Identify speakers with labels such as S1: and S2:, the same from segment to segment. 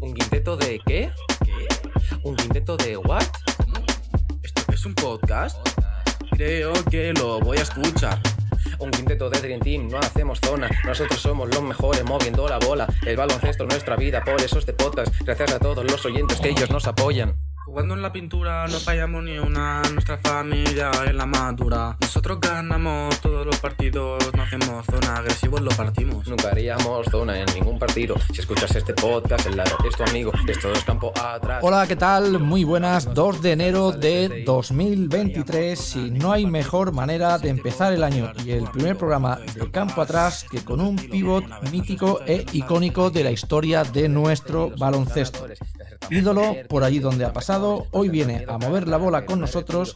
S1: ¿Un quinteto de qué? ¿Un quinteto de what?
S2: ¿Esto es un podcast? Creo que lo voy a escuchar.
S1: Un quinteto de Dream Team, no hacemos zona. Nosotros somos los mejores moviendo la bola. El baloncesto es nuestra vida, por eso este. Gracias a todos los oyentes que ellos nos apoyan.
S2: Jugando en la pintura no fallamos ni una, nuestra familia es la madura. Nosotros ganamos todos los partidos, no hacemos zona, agresivos lo partimos.
S1: Nunca haríamos zona en ningún partido. Si escuchas este podcast, el lado es tu amigo. Esto es campo atrás.
S3: Hola, ¿qué tal? Muy buenas. 2 de enero de 2023 y no hay mejor manera de empezar el año y el primer programa de campo atrás que con un pivot mítico e icónico de la historia de nuestro baloncesto. Ídolo por allí donde ha pasado, hoy viene a mover la bola con nosotros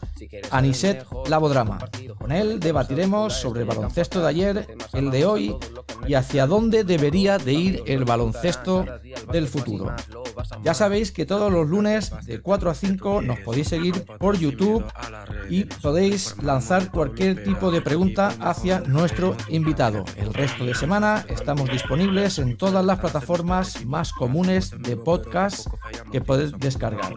S3: Aniset Labodrama. Con él debatiremos sobre el baloncesto de ayer, el de hoy y hacia dónde debería de ir el baloncesto del futuro. Ya sabéis que todos los lunes de 4 a 5 nos podéis seguir por YouTube y podéis lanzar cualquier tipo de pregunta hacia nuestro invitado. El resto de semana estamos disponibles en todas las plataformas más comunes de podcast que podéis descargar.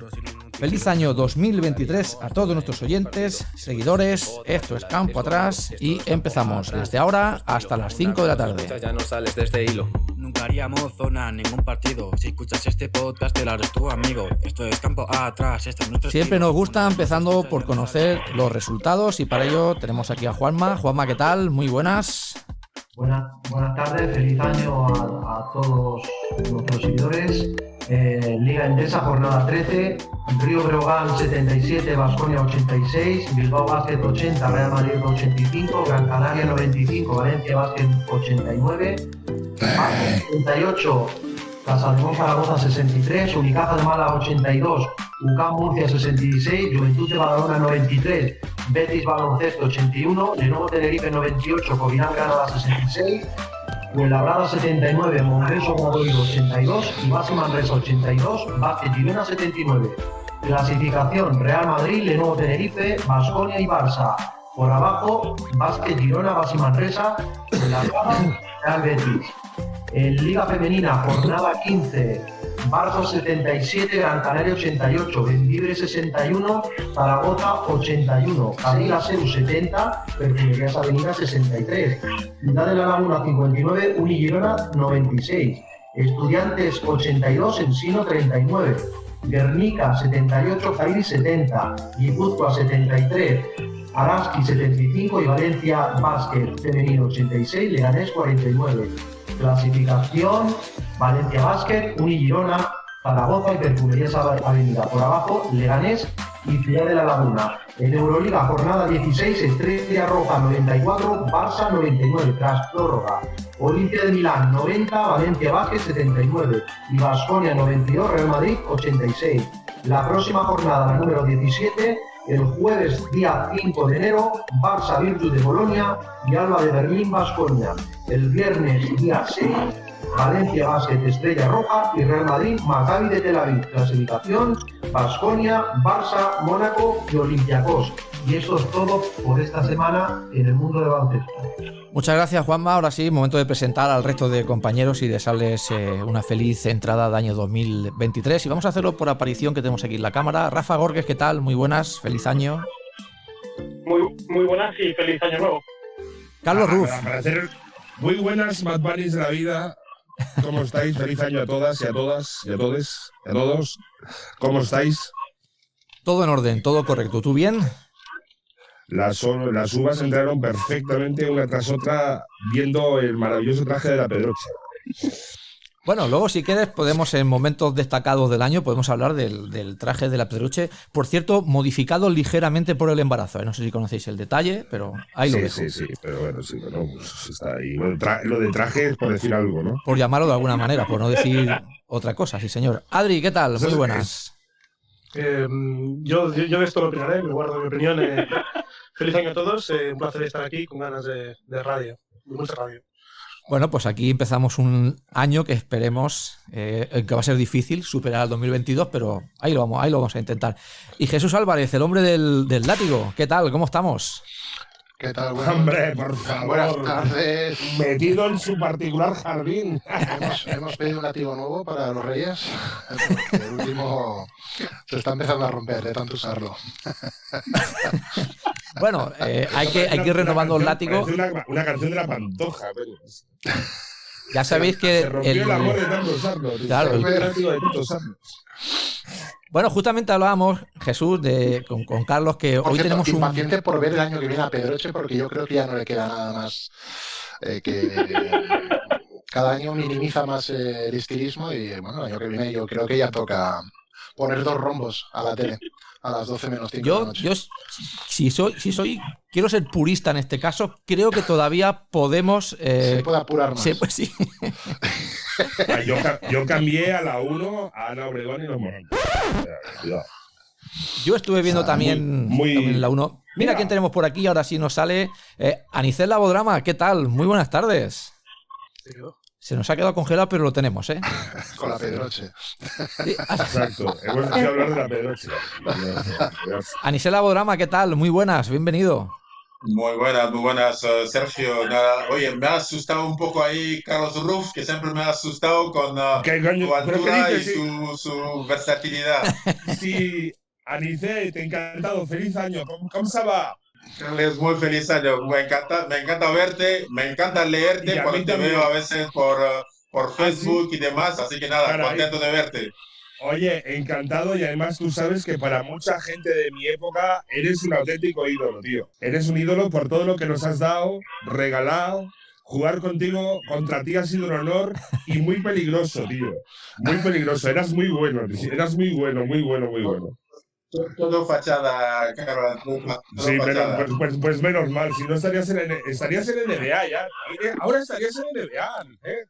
S3: Feliz año 2023 a todos nuestros oyentes, seguidores, esto es Campo Atrás y empezamos desde ahora hasta las 5 de la tarde.
S1: Ya no sales de este hilo.
S2: Nunca haríamos zona en ningún partido. Si escuchas este podcast, te lo harás tu amigo. Esto es campo atrás, este es nuestro
S3: Siempre nos gusta empezando por conocer los resultados y para ello tenemos aquí a Juanma. Juanma, ¿qué tal? Muy buenas.
S4: Buenas, buenas tardes, feliz año a, a todos nuestros seguidores. Eh, Liga Endesa, jornada 13, Río Breogán 77, Vasconia 86, Bilbao Basket 80, Real Madrid 85, Gran Canaria 95, Valencia Basket 89, Basket 78, Casalmón Zaragoza 63, Unicaja de Málaga 82, UCAM Murcia 66, Juventud de Badalona 93, Betis Baloncesto 81, Lenovo Tenerife 98, Covirán Granada 66, Fuenlabrada 79, Monreso Modoiro 82 y Base Manresa 82, Básquet Girona 79. Clasificación Real Madrid, Lenovo Tenerife, Basconia y Barça. Por abajo, Básquet Girona, Base Manresa, Fuenlabrada, Real Betis. En Liga Femenina, jornada 15, Barça 77, Gran Canaria 88, Bendibre 61, Zaragoza 81, Cadila Seu 70, Perfumerías Avenida 63, Ciudad de la Laguna 59, Unigirona 96, Estudiantes 82, Ensino 39, Guernica 78, Jairi 70, Guipúzcoa 73, Araski 75 y Valencia Básquet Femenino 86, Leganés 49. Clasificación, Valencia Basket, Unigirona, Zaragoza y Perfumerías Avenida. Por abajo, Leganés y Ciudad de la Laguna. En Euroliga, jornada 16, Estrella Roja 94, Barça 99, tras prórroga. Olimpia de Milán 90, Valencia Basket 79 y Vasconia 92, Real Madrid 86. La próxima jornada, número 17, el jueves día 5 de enero, Barça Virtus de Bolonia y Alba de Berlín Vasconia. El viernes día 6, Valencia Basket Estrella Roja y Real Madrid Maccabi de Tel Aviv. Clasificación, Vasconia, Barça, Mónaco y Olympiacos. Y eso es todo por esta semana en el mundo del baloncesto.
S3: Muchas gracias, Juanma. Ahora sí, momento de presentar al resto de compañeros y desearles eh, una feliz entrada de año 2023. Y vamos a hacerlo por aparición que tenemos aquí en la cámara. Rafa Gorges, ¿qué tal? Muy buenas, feliz año.
S5: Muy, muy buenas y feliz año nuevo.
S3: Carlos
S6: Ah,
S3: Ruf,
S6: para- para hacer muy buenas Mad Bunnies de la vida. ¿Cómo estáis? Feliz año a todas y a todas y a todos. Y a todos. ¿Cómo estáis?
S3: todo en orden, todo correcto. ¿Tú bien?
S6: Las, las uvas entraron perfectamente una tras otra viendo el maravilloso traje de la Pedroche.
S3: Bueno, luego si quieres podemos en momentos destacados del año podemos hablar del, del traje de la Pedruche. Por cierto, modificado ligeramente por el embarazo. ¿eh? No sé si conocéis el detalle, pero ahí lo
S6: sí,
S3: dejo.
S6: sí, sí, pero bueno, sí, pues está ahí. Lo de, tra- lo de traje es por decir algo, ¿no?
S3: Por llamarlo de alguna manera, por no decir otra cosa, sí señor. Adri, ¿qué tal? Muy buenas.
S5: Eh, yo, yo, yo de esto lo opinaré, me guardo mi opinión. eh. feliz año a todos, eh, un placer estar aquí con ganas de, de radio, de mucha radio.
S3: Bueno, pues aquí empezamos un año que esperemos eh, que va a ser difícil superar el 2022, pero ahí lo vamos, ahí lo vamos a intentar. Y Jesús Álvarez, el hombre del, del látigo, ¿qué tal? ¿Cómo estamos?
S7: ¿Qué tal? Bueno,
S6: Hombre, por favor.
S7: Buenas tardes.
S6: Metido en su particular jardín.
S7: Hemos, hemos pedido un látigo nuevo para los Reyes, porque el último se está empezando a romper de tanto usarlo.
S3: Bueno, eh, hay, que, hay que ir renovando el látigo.
S6: Una, una canción de la pantoja, pero.
S3: Ya sabéis que
S6: Se rompió el,
S3: el-
S6: amor de tanto usarlo. tío.
S3: Claro,
S6: Se rompió
S7: el-
S6: el látigo de tanto usarlo.
S3: Bueno, justamente hablábamos, Jesús, de, con, con Carlos, que
S7: Por
S3: hoy
S7: cierto,
S3: tenemos un.
S7: impaciente por ver el año que viene a Pedroche, porque yo creo que ya no le queda nada más eh, que cada año minimiza más eh, el estilismo y bueno, el año que viene yo creo que ya toca poner dos rombos a la tele a las 12 menos 5 de la
S3: Yo,
S7: noche.
S3: yo si soy, si soy, quiero ser purista en este caso, creo que todavía podemos. eh,
S7: se puede apurar más.
S3: sí, pues sí.
S6: Yo, ca- yo cambié a la 1 a Ana Obregón y los cuidado.
S3: Yo estuve viendo
S6: O sea,
S3: también,
S6: muy- muy-
S3: también la 1. Mira,
S6: Mira.
S3: quién tenemos por aquí, ahora sí nos sale. Eh, Anicel Labodrama, ¿qué tal? Muy buenas tardes. Se nos ha quedado congelado, pero lo tenemos, ¿eh?
S7: Con la Pedroche.
S3: Sí,
S6: Exacto. Hemos decidido hablar de la Pedroche.
S3: Anicel Labodrama, ¿qué tal? Muy buenas, bienvenido.
S8: Muy buenas, muy buenas, eh, Sergio. Nada, oye, me ha asustado un poco ahí Carlos Ruf, que siempre me ha asustado con eh, su
S6: ¿Pero qué
S8: altura y su versatilidad.
S6: Sí, Anice, te he encantado. Feliz año. ¿Cómo, cómo se va?
S8: Es muy feliz año. Me encanta, me encanta verte, me encanta leerte cuando te veo a veces por, eh, por
S6: sí?
S8: Facebook y demás. Así que nada,
S6: Caray.
S8: contento de verte.
S6: Oye, encantado y además tú sabes que para mucha gente de mi época eres un auténtico ídolo, tío. Eres un ídolo por todo lo que nos has dado, regalado. Jugar contigo contra ti ha sido un honor y muy peligroso, tío. Muy peligroso. Eras muy bueno, eras muy bueno, muy bueno, muy bueno.
S8: Todo fachada, Carlos. todo
S6: Sí, pero,
S8: fachada.
S6: pues, pues- pues menos mal, si no estarías en, estarías en NBA ya. Ahora estarías en NBA, ¿eh?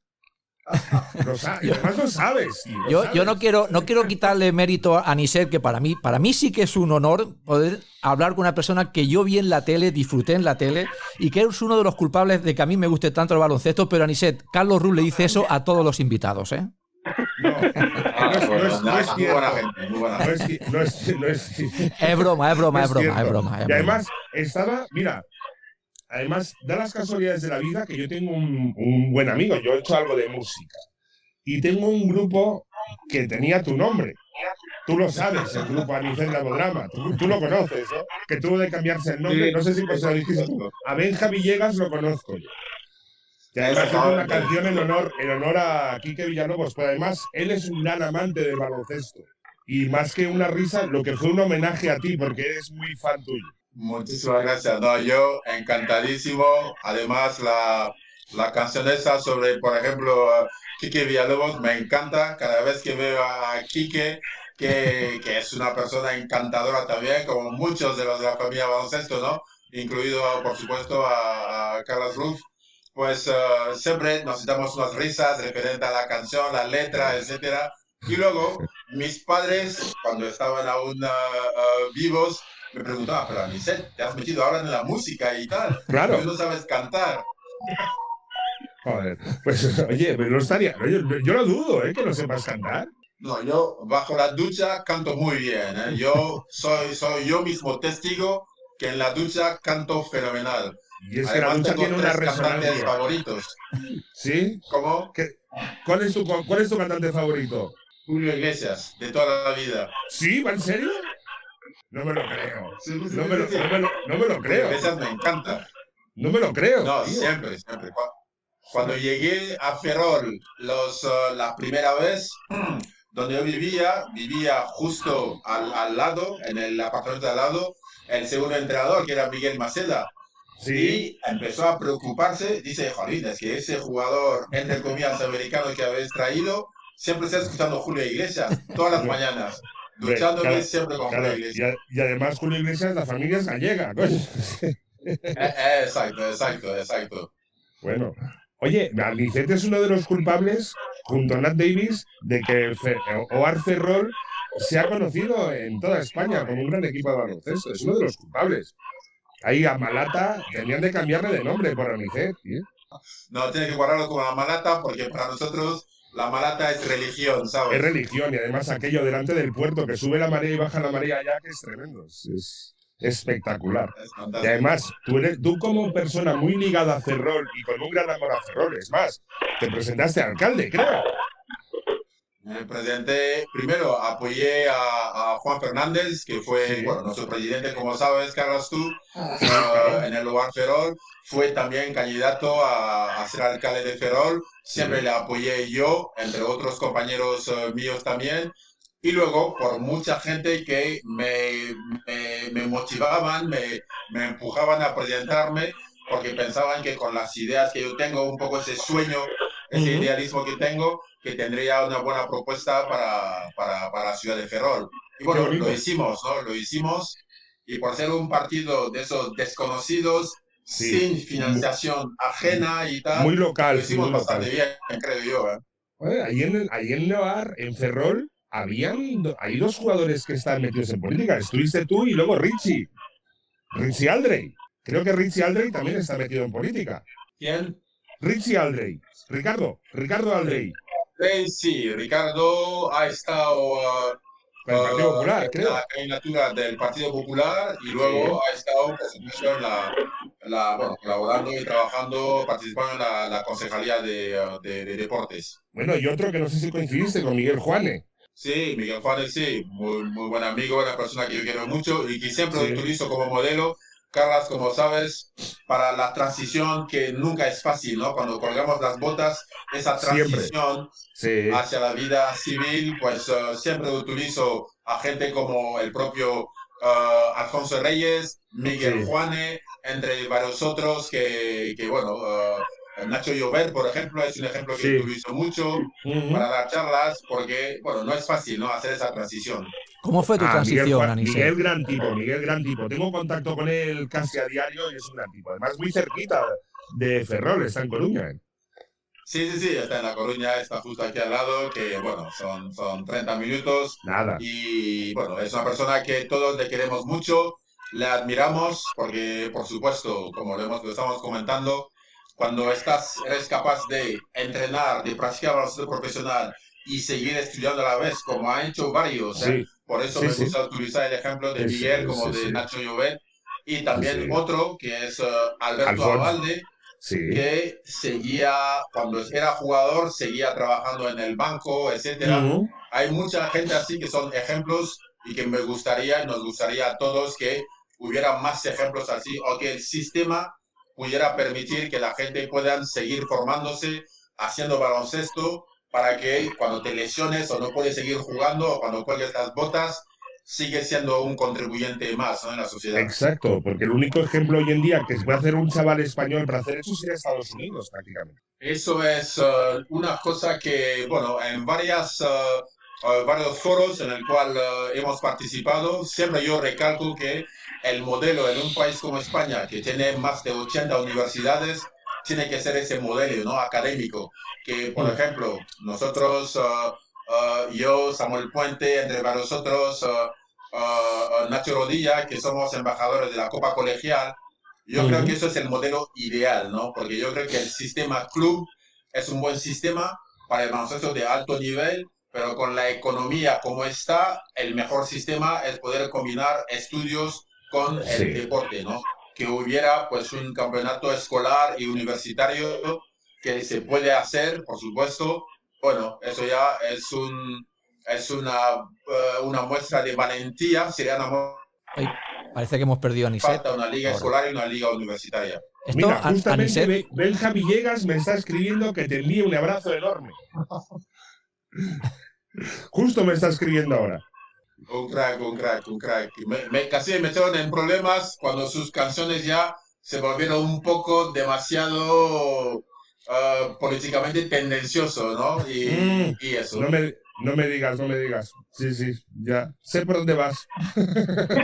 S6: Lo sa- y además lo sabes. lo
S3: Yo,
S6: sabes.
S3: yo no quiero, no quiero quitarle mérito a Anicel, que para mí, para mí sí que es un honor poder hablar con una persona que yo vi en la tele, disfruté en la tele, y que es uno de los culpables de que a mí me guste tanto el baloncesto, pero Anicet, Carlos Ruz le dice eso a todos los invitados, ¿eh?
S6: No, no es- es- no
S8: nada,
S6: es
S8: muy buena
S6: cierto.
S8: gente, muy buena
S6: No
S8: gente.
S6: es, ci- no es- no es-
S3: Es broma, es broma,
S6: no
S3: es broma, es broma.
S6: Y además, estaba, mira, además, da las casualidades de la vida que yo tengo un, un buen amigo, yo he hecho algo de música. Y tengo un grupo que tenía tu nombre. Tú lo sabes, el grupo Anicel Labodrama. Tú, tú lo conoces, ¿no? Que tuvo de cambiarse el nombre. No sé si lo dijiste tú. A Benja Villegas lo conozco yo. Y además hizo una canción en honor, en honor a Quique Villalobos, pero además él es un gran amante del baloncesto. Y más que una risa, lo que fue un homenaje a ti, porque eres muy fan tuyo.
S8: Muchísimas gracias. No, yo encantadísimo. Además, la, la canción esa sobre, por ejemplo, Quique Villalobos me encanta. Cada vez que veo a Quique, que, que es una persona encantadora también, como muchos de los de la familia baloncesto, ¿no? Incluido, por supuesto, a, a Carlos Ruf. Pues uh, siempre nos damos unas risas referente a la canción, la letra, etcétera. Y luego, mis padres, cuando estaban aún uh, vivos, me preguntaba, pero Anicet, te has metido ahora en la música y tal.
S6: Claro.
S8: Tú no sabes cantar.
S6: Joder, pues oye, pero no estaría. Yo, yo lo dudo, ¿eh? Que no sepas cantar.
S8: No, yo bajo la ducha canto muy bien. ¿eh? Yo soy, soy yo mismo testigo que en la ducha canto fenomenal.
S6: Y es que la
S8: Además, tengo
S6: tiene una resonancia.
S8: favoritos.
S6: ¿Sí?
S8: Como
S6: ¿Qué- ¿Cuál, es tu, ¿Cuál es tu cantante favorito?
S8: Julio Iglesias, de toda la vida.
S6: ¿Sí? ¿Va en serio? No me lo creo. No me lo, no me lo- no me lo
S8: Julio
S6: creo.
S8: Iglesias me encanta.
S6: No me lo creo.
S8: No,
S6: tío.
S8: siempre, siempre. Cu- Cuando llegué a Ferrol los, eh, la primera vez, donde yo vivía, vivía justo al, al lado, en el apartamento de al lado, el segundo entrenador, que era Miguel Maceda.
S6: Sí.
S8: Y empezó a preocuparse, dice, Jolín, es que ese jugador, entre comillas, americano que habéis traído, siempre está escuchando Julio Iglesias, todas las mañanas, duchándome
S6: claro,
S8: siempre con
S6: Claro,
S8: Julio
S6: y,
S8: Iglesias.
S6: a- y además Julio Iglesias, la familia es gallega, coño.
S8: Eh, exacto, exacto, exacto.
S6: Bueno, oye, Anicete es uno de los culpables, junto a Nat Davis, de que Oar Ferrol se ha conocido en toda España como un gran equipo de baloncesto. Es uno de los culpables. Ahí a Malata tenían de cambiarle de nombre por Anicet, tío.
S8: No, tiene que guardarlo con la malata porque para nosotros la malata es religión, ¿sabes?
S6: Es religión y además aquello delante del puerto que sube la marea y baja la marea ya que es tremendo. Es, espectacular. y además, tú, eres, tú como persona muy ligada a Ferrol y con un gran amor a Ferrol, es más, te presentaste alcalde, creo.
S8: Me presenté, primero apoyé a, Juan Fernández, que fue bueno, nuestro presidente, como sabes, Carlos, tú, ah, en el lugar Ferrol. Fue también candidato a, ser alcalde de Ferrol. Siempre le apoyé yo, entre otros compañeros eh, míos también. Y luego, por mucha gente que me, me, motivaban, me, me empujaban a presentarme, porque pensaban que con las ideas que yo tengo, un poco ese sueño, ese idealismo que tengo, que tendría una buena propuesta para, para, para ciudad de Ferrol. Y bueno, lo hicimos, ¿no? Lo hicimos. Y por ser un partido de esos desconocidos, sin financiación ajena y tal,
S6: muy local,
S8: lo hicimos bastante bien, creo yo. ¿eh?
S6: ahí en, ahí en en Ferrol, habían, hay dos jugadores que están metidos en política. Estuviste tú y luego Richie. Richie Aldrey. Creo que Richie Aldrey también está metido en política.
S8: ¿Quién?
S6: Richie Aldrey. Ricardo. Ricardo Aldrey
S8: sí, Ricardo ha estado uh,
S6: el Partido Popular,
S8: en la candidatura del Partido Popular y luego ha estado en la, la, bueno, colaborando y trabajando, participando en la, la concejalía de, de, deportes.
S6: Bueno, y otro que no sé si coincidiste con Miguel Juane.
S8: Sí, Miguel Juane, sí, muy, muy buen amigo, una persona que yo quiero mucho y que siempre lo utilizo como modelo Carlas, como sabes, para la transición que nunca es fácil, ¿no? Cuando colgamos las botas, esa transición hacia la vida civil, pues uh, siempre utilizo a gente como el propio uh, Alfonso Reyes, Miguel Juane, entre varios otros que, que bueno, uh, Nacho Llover, por ejemplo, es un ejemplo que utilizo mucho para dar charlas, porque, bueno, no es fácil, ¿no? Hacer esa transición.
S3: ¿Cómo fue tu ah, transición,
S6: Miguel, Miguel, gran tipo, Miguel, gran tipo. Tengo contacto con él casi a diario y es un gran tipo. Además, muy cerquita de Ferrol, está en Coruña. ¿eh?
S8: Sí, sí, sí, está en La Coruña, está justo aquí al lado, que bueno, son, son 30 minutos.
S6: Nada.
S8: Y bueno, es una persona que todos le queremos mucho, le admiramos, porque por supuesto, como lo, hemos, lo estamos comentando, cuando estás, eres capaz de entrenar, de practicar baloncesto profesional y seguir estudiando a la vez, como ha hecho varios. ¿eh? Por eso me gusta utilizar el ejemplo de Miguel como de Nacho Llobet. Y también otro que es uh, Alberto Avalde, que seguía, cuando era jugador, seguía trabajando en el banco, etcétera. Hay mucha gente así que son ejemplos y que me gustaría, nos gustaría a todos que hubiera más ejemplos así o que el sistema pudiera permitir que la gente pueda seguir formándose, haciendo baloncesto, para que cuando te lesiones o no puedes seguir jugando o cuando cuelgues las botas, sigues siendo un contribuyente más en la sociedad.
S6: Exacto, porque el único ejemplo hoy en día que se puede hacer un chaval español para hacer eso sería Estados Unidos prácticamente.
S8: Eso es uh, una cosa que, bueno, en varias... Uh, uh, varios foros en el cual hemos participado, siempre yo recalco que el modelo en un país como España, que tiene más de 80 universidades, tiene que ser ese modelo ¿no? académico. Que, por mm. ejemplo, nosotros, uh, uh, yo, Samuel Puente, entre varios otros, uh, Nacho Rodilla, que somos embajadores de la Copa Colegial, yo creo que eso es el modelo ideal, ¿no? Porque yo creo que el sistema club es un buen sistema para el baloncesto de alto nivel, pero con la economía como está, el mejor sistema es poder combinar estudios con el deporte, ¿no? Que hubiera pues un campeonato escolar y universitario que se puede hacer, por supuesto. Bueno, eso ya es un es una, eh, una muestra de valentía, sería una
S3: parece que hemos perdido a Aniset.
S8: Falta una liga escolar y una liga universitaria.
S6: Mira, justamente Benja Villegas me está escribiendo que te envíe un abrazo enorme. Justo me está escribiendo ahora.
S8: Un crack, un crack, un crack. Me, casi me metieron en problemas cuando sus canciones ya se volvieron un poco demasiado ah, políticamente tendencioso, ¿no? Y, mm. y eso.
S6: No me, no me, digas, no me digas. Sí, sí, ya. Sé por dónde vas.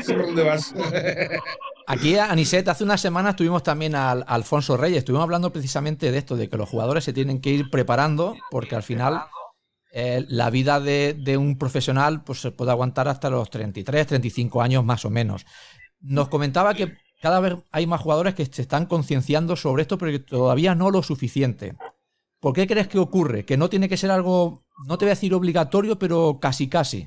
S6: sé por dónde vas.
S3: Aquí, Aniset, hace unas semanas tuvimos también al Alfonso Reyes. Estuvimos hablando precisamente de esto, de que los jugadores se tienen que ir preparando, porque al final eh, la vida de, un profesional pues, se puede aguantar hasta los 33, 35 años más o menos. Nos comentaba que cada vez hay más jugadores que se están concienciando sobre esto, pero que todavía no lo suficiente. ¿Por qué crees que ocurre? Que no tiene que ser algo, no te voy a decir obligatorio, pero casi casi.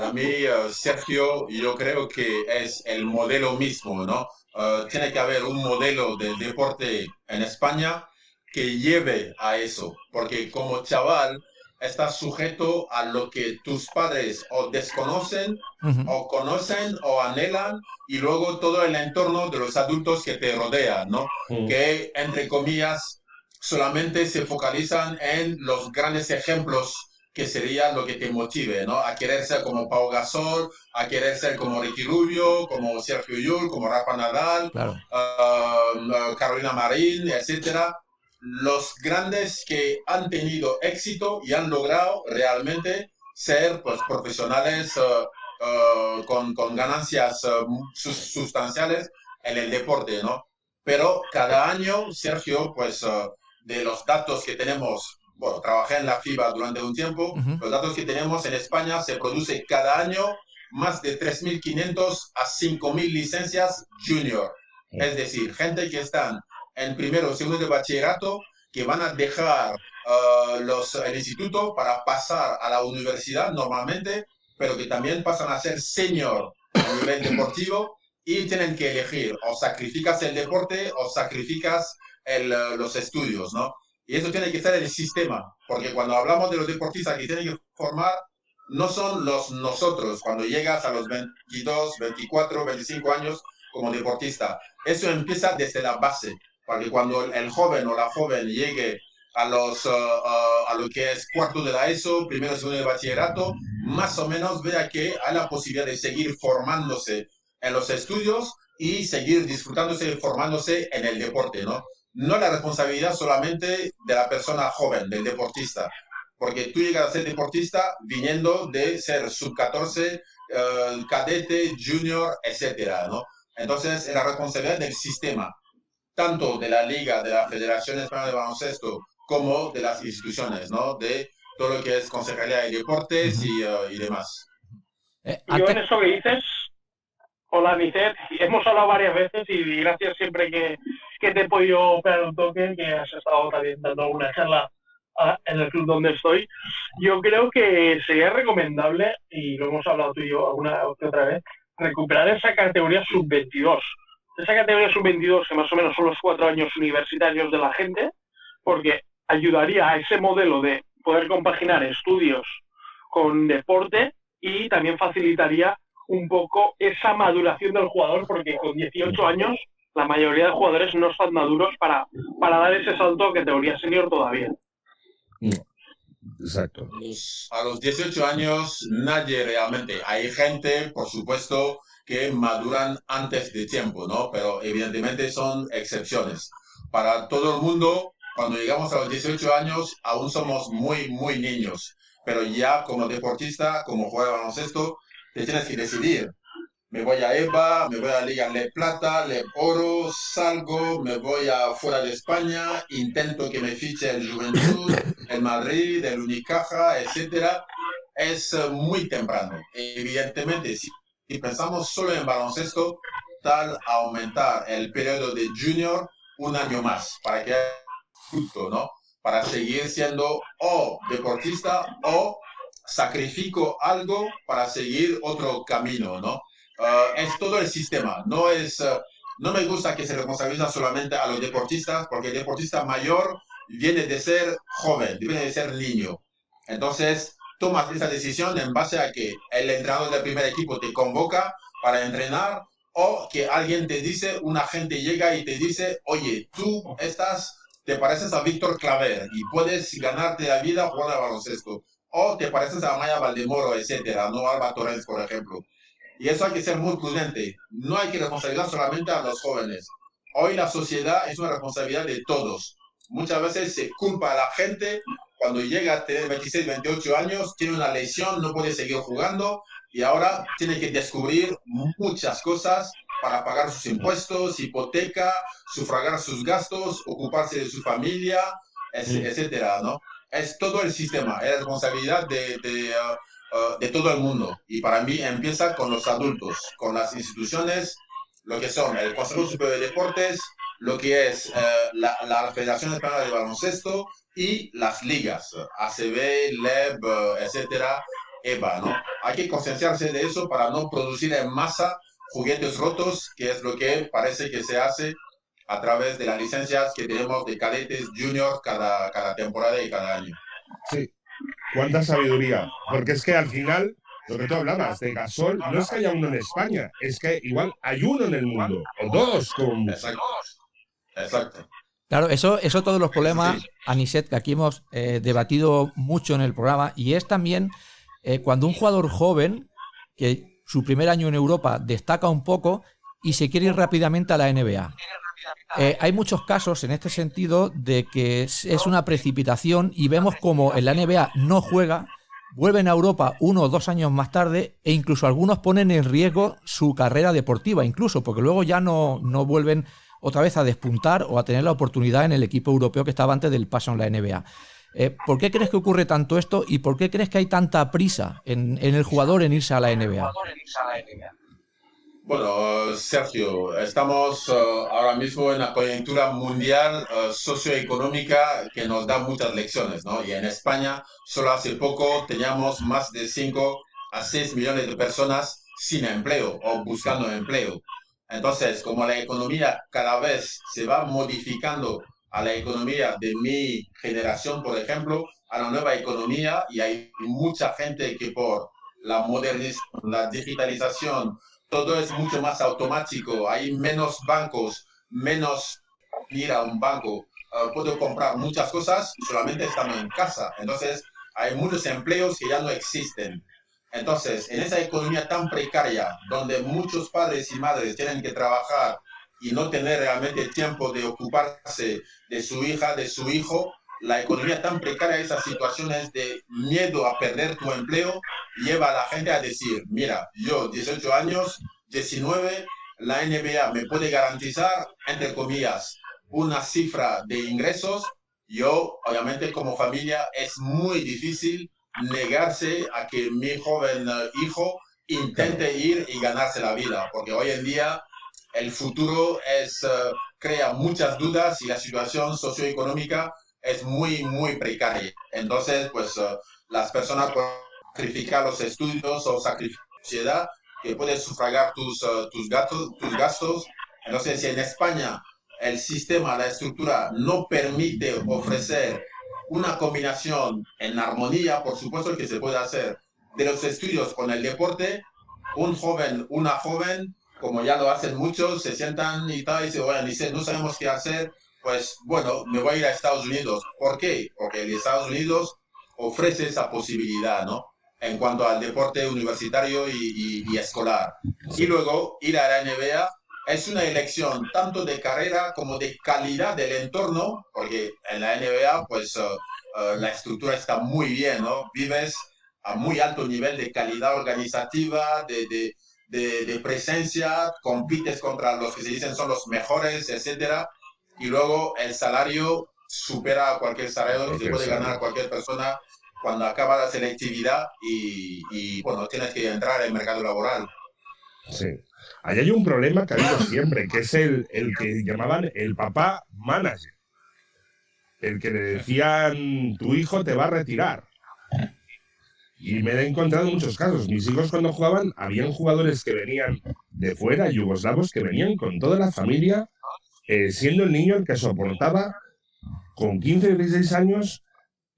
S8: A mí, eh, Sergio, yo creo que es el modelo mismo, ¿no? Eh, tiene que haber un modelo de deporte en España que lleve a eso, porque como chaval estás sujeto a lo que tus padres o desconocen o conocen o anhelan y luego todo el entorno de los adultos que te rodean, ¿no? Que entre comillas solamente se focalizan en los grandes ejemplos que sería lo que te motive, ¿no? A querer ser como Pau Gasol, a querer ser como Ricky Rubio, como Sergio Yul, como Rafa Nadal, uh, Carolina Marín, etcétera. Los grandes que han tenido éxito y han logrado realmente ser pues, profesionales uh, uh, con, con, ganancias sustanciales en el deporte, ¿no? Pero cada año, Sergio, pues de los datos que tenemos bueno, trabajé en la FIBA durante un tiempo, los datos que tenemos en España se produce cada año más de 3.500 a 5.000 licencias junior. Es decir, gente que están en primero o segundo de bachillerato, que van a dejar uh, los, el instituto para pasar a la universidad normalmente, pero que también pasan a ser senior a nivel deportivo y tienen que elegir o sacrificas el deporte o sacrificas el, los estudios, ¿no? Y eso tiene que ser el sistema, porque cuando hablamos de los deportistas que tienen que formar, no son los nosotros, cuando llegas a los 22, 24, 25 años como deportista. Eso empieza desde la base, porque cuando el joven o la joven llegue a, los, uh, uh, a lo que es cuarto de la ESO, primero, segundo de bachillerato, más o menos vea que hay la posibilidad de seguir formándose en los estudios y seguir disfrutándose y formándose en el deporte, ¿no? no la responsabilidad solamente de la persona joven, del deportista, porque tú llegas a ser deportista viniendo de ser sub-14, eh, cadete, junior, etcétera, ¿no? Entonces, es la responsabilidad del sistema, tanto de la Liga, de la Federación Española de Baloncesto, como de las instituciones, ¿no? De todo lo que es Consejería de Deportes y, y demás.
S5: Eh, Yo en eso que dices, hola Nicet, hemos hablado varias veces y gracias siempre que, que te he podido pegar un toque, que has estado también dando alguna charla ah, en el club donde estoy. Yo creo que sería recomendable, y lo hemos hablado tú y yo alguna otra vez, recuperar esa categoría sub-22. Esa categoría sub-22, que más o menos son los cuatro años universitarios de la gente, porque ayudaría a ese modelo de poder compaginar estudios con deporte y también facilitaría un poco esa maduración del jugador, porque con 18 años la mayoría de jugadores no están maduros para, para dar ese salto a categoría senior todavía.
S6: Exacto.
S8: A los 18 años nadie realmente, hay gente, por supuesto, que maduran antes de tiempo, ¿no? Pero evidentemente son excepciones. Para todo el mundo, cuando llegamos a los 18 años, aún somos muy, muy niños. Pero ya como deportista, como jugador de baloncesto, te tienes que decidir me voy a EVA, me voy a Liga Le Plata, Le Oro, salgo, me voy a fuera de España, intento que me fiche el Juventud, el Madrid, el Unicaja, etcétera. Es muy temprano. Evidentemente, si, pensamos solo en baloncesto, tal aumentar el periodo de junior un año más para que justo, ¿no? Para seguir siendo o deportista o sacrifico algo para seguir otro camino, ¿no? Ah, es todo el sistema. No, es, ah, no me gusta que se responsabiliza solamente a los deportistas, porque el deportista mayor viene de ser joven, viene de ser niño. Entonces, tomas esa decisión en base a que el entrenador del primer equipo te convoca para entrenar o que alguien te dice, un agente llega y te dice, oye, tú estás, te pareces a Víctor Claver y puedes ganarte la vida jugando al baloncesto. O te pareces a Maya Valdemoro, etcétera, no Alba Torres, por ejemplo. Y eso hay que ser muy prudente. No hay que responsabilizar solamente a los jóvenes. Hoy la sociedad es una responsabilidad de todos. Muchas veces se culpa a la gente cuando llega a tener 26, 28 años, tiene una lesión, no puede seguir jugando y ahora tiene que descubrir muchas cosas para pagar sus impuestos, hipoteca, sufragar sus gastos, ocuparse de su familia, etcétera, ¿no? Es todo el sistema, es responsabilidad de, de uh, Uh, de todo el mundo. Y para mí empieza con los adultos, con las instituciones lo que son el Consejo Superior de Deportes, lo que es eh, la, la, Federación Española de Baloncesto y las ligas, ACB, LEB, etcétera, EVA, ¿no? Hay que concienciarse de eso para no producir en masa juguetes rotos, que es lo que parece que se hace a través de las licencias que tenemos de cadetes junior cada, cada temporada y cada año.
S6: Sí, cuánta sabiduría, porque es que al final lo que tú hablabas de Gasol, no es que haya uno en España, es que igual hay uno en el mundo, o dos como
S8: Exacto. Exacto.
S3: Claro, eso, eso todos los problemas, Aniset, que aquí hemos eh, debatido mucho en el programa, y es también eh, cuando un jugador joven, que su primer año en Europa destaca un poco y se quiere ir rápidamente a la NBA. Eh, hay muchos casos en este sentido de que es, es una precipitación y vemos como en la NBA no juega vuelven a Europa uno o dos años más tarde e incluso algunos ponen en riesgo su carrera deportiva, incluso porque luego ya no, no vuelven otra vez a despuntar o a tener la oportunidad en el equipo europeo que estaba antes del paso en la NBA. Eh, ¿Por qué crees que ocurre tanto esto y por qué crees que hay tanta prisa en, el jugador en irse a la NBA?
S8: Bueno, Sergio, estamos uh, ahora mismo en una coyuntura mundial uh, socioeconómica que nos da muchas lecciones, ¿no? Y en España, solo hace poco teníamos más de 5 a 6 millones de personas sin empleo o buscando empleo. Entonces, como la economía cada vez se va modificando a la economía de mi generación, por ejemplo, a la nueva economía, y hay mucha gente que por la modernización, la digitalización, todo es mucho más automático, hay menos bancos, menos ir a un banco. Ah, puedo comprar muchas cosas solamente estando en casa. Entonces, hay muchos empleos que ya no existen. Entonces, en esa economía tan precaria, donde muchos padres y madres tienen que trabajar y no tener realmente tiempo de ocuparse de su hija, de su hijo, la economía tan precaria, esas situaciones de miedo a perder tu empleo, lleva a la gente a decir, mira, yo 18 años, 19, la NBA me puede garantizar, entre comillas, una cifra de ingresos. Yo, obviamente, como familia, es muy difícil negarse a que mi joven eh, hijo intente ir y ganarse la vida, porque hoy en día el futuro es, eh, crea muchas dudas y la situación socioeconómica es muy, muy precaria. Entonces, pues uh, las personas pueden sacrificar los estudios o sacrificar la sociedad que puedes sufragar tus, uh, tus, gastos, tus gastos. Entonces, si en España el sistema, la estructura no permite ofrecer una combinación en armonía, por supuesto que se puede hacer, de los estudios con el deporte, un joven, una joven, como ya lo hacen muchos, se sientan y tal, y dicen, bueno, dice, no sabemos qué hacer, pues bueno, me voy a ir a Estados Unidos. ¿Por qué? Porque Estados Unidos ofrece esa posibilidad, ¿no? En cuanto al deporte universitario y, escolar. Y luego ir a la NBA es una elección tanto de carrera como de calidad del entorno, porque en la NBA, pues uh, uh, la estructura está muy bien, ¿no? Vives a muy alto nivel de calidad organizativa, de, de, de, de presencia, compites contra los que se dicen son los mejores, etcétera y luego el salario supera a cualquier salario que se puede ganar cualquier persona cuando acaba la selectividad y, bueno, tienes que entrar en el mercado laboral.
S6: Sí. Ahí hay un problema que ha habido siempre, que es el, que llamaban el papá manager. El que le decían, tu hijo te va a retirar. Y me he encontrado muchos casos. Mis hijos cuando jugaban, habían jugadores que venían de fuera, yugoslavos, que venían con toda la familia eh, siendo el niño el que soportaba con 15 o 16 años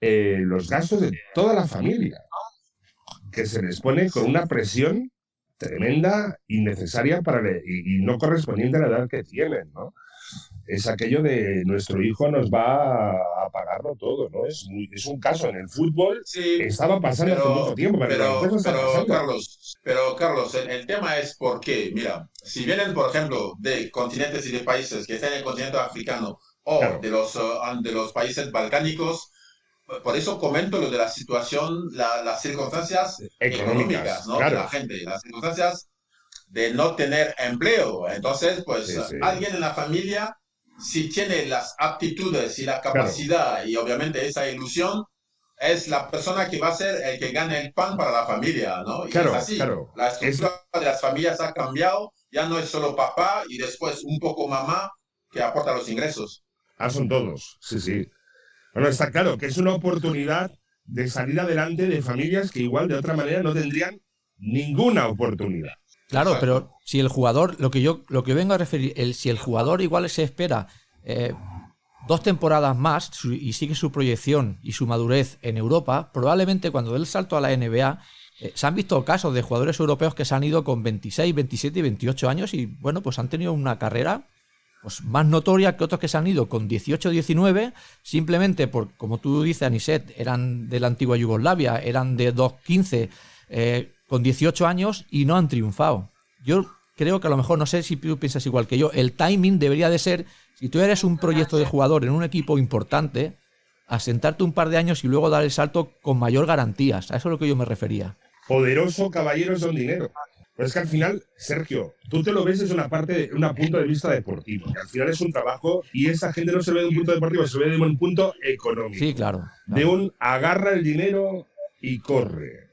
S6: eh, los gastos de toda la familia, que se les pone con una presión tremenda, innecesaria para y, no correspondiente a la edad que tienen, ¿no? Es aquello de nuestro hijo nos va a pagarlo todo, ¿no? Es, es un caso en el fútbol, estaba pasando hace mucho tiempo,
S8: pero, pero, Carlos, pero Carlos, el, tema es por qué, mira, si vienen, por ejemplo, de continentes y de países que están en el continente africano o de, los, de los países balcánicos, por eso comento lo de la situación, las circunstancias económicas, ¿no? De la gente, las circunstancias de no tener empleo. Entonces, pues alguien en la familia, si tiene las aptitudes y la capacidad y obviamente esa ilusión, es la persona que va a ser el que gane el pan para la familia, ¿no? Y
S6: claro,
S8: es así.
S6: Claro.
S8: La estructura de las familias ha cambiado ya no es solo papá y después un poco mamá que aporta los ingresos.
S6: Ah, son todos, sí, sí. Bueno, está claro que es una oportunidad de salir adelante de familias que igual de otra manera no tendrían ninguna oportunidad.
S3: Claro, pero si el jugador, lo que yo, lo que vengo a referir, el, si el jugador igual se espera eh, dos temporadas más y sigue su proyección y su madurez en Europa, probablemente cuando dé el salto a la NBA, eh, se han visto casos de jugadores europeos que se han ido con 26, 27 y 28 años y bueno, pues han tenido una carrera pues, más notoria que otros que se han ido con 18, 19, simplemente por, como tú dices, Aniset, eran de la antigua Yugoslavia, eran de 2-15, eh, con 18 años y no han triunfado. Yo creo que a lo mejor, no sé si tú piensas igual que yo, el timing debería de ser, si tú eres un proyecto de jugador en un equipo importante, asentarte un par de años y luego dar el salto con mayor garantías. A eso es lo que yo me refería.
S6: Poderoso caballero son dinero. Pero es que al final, Sergio, tú te lo ves desde una parte, un punto de vista deportivo. al final es un trabajo y esa gente no se ve de un punto deportivo, se ve de un punto económico.
S3: Sí, claro.
S6: De un agarra el dinero y corre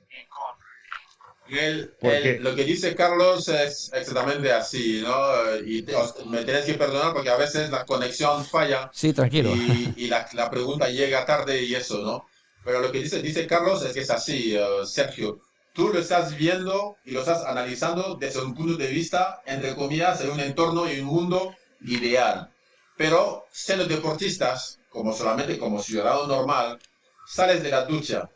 S8: lo que dice Carlos es exactamente así, ¿no? Y me tienes que perdonar porque a veces la conexión falla.
S3: Sí, tranquilo.
S8: Y, la, la, pregunta llega tarde y eso, ¿no? Pero lo que dice, dice Carlos es que es así, uh, Sergio. Tú lo estás viendo y lo estás analizando desde un punto de vista, entre comillas, en un entorno y un mundo ideal. Pero siendo deportistas, como solamente como ciudadano normal, sales de la ducha,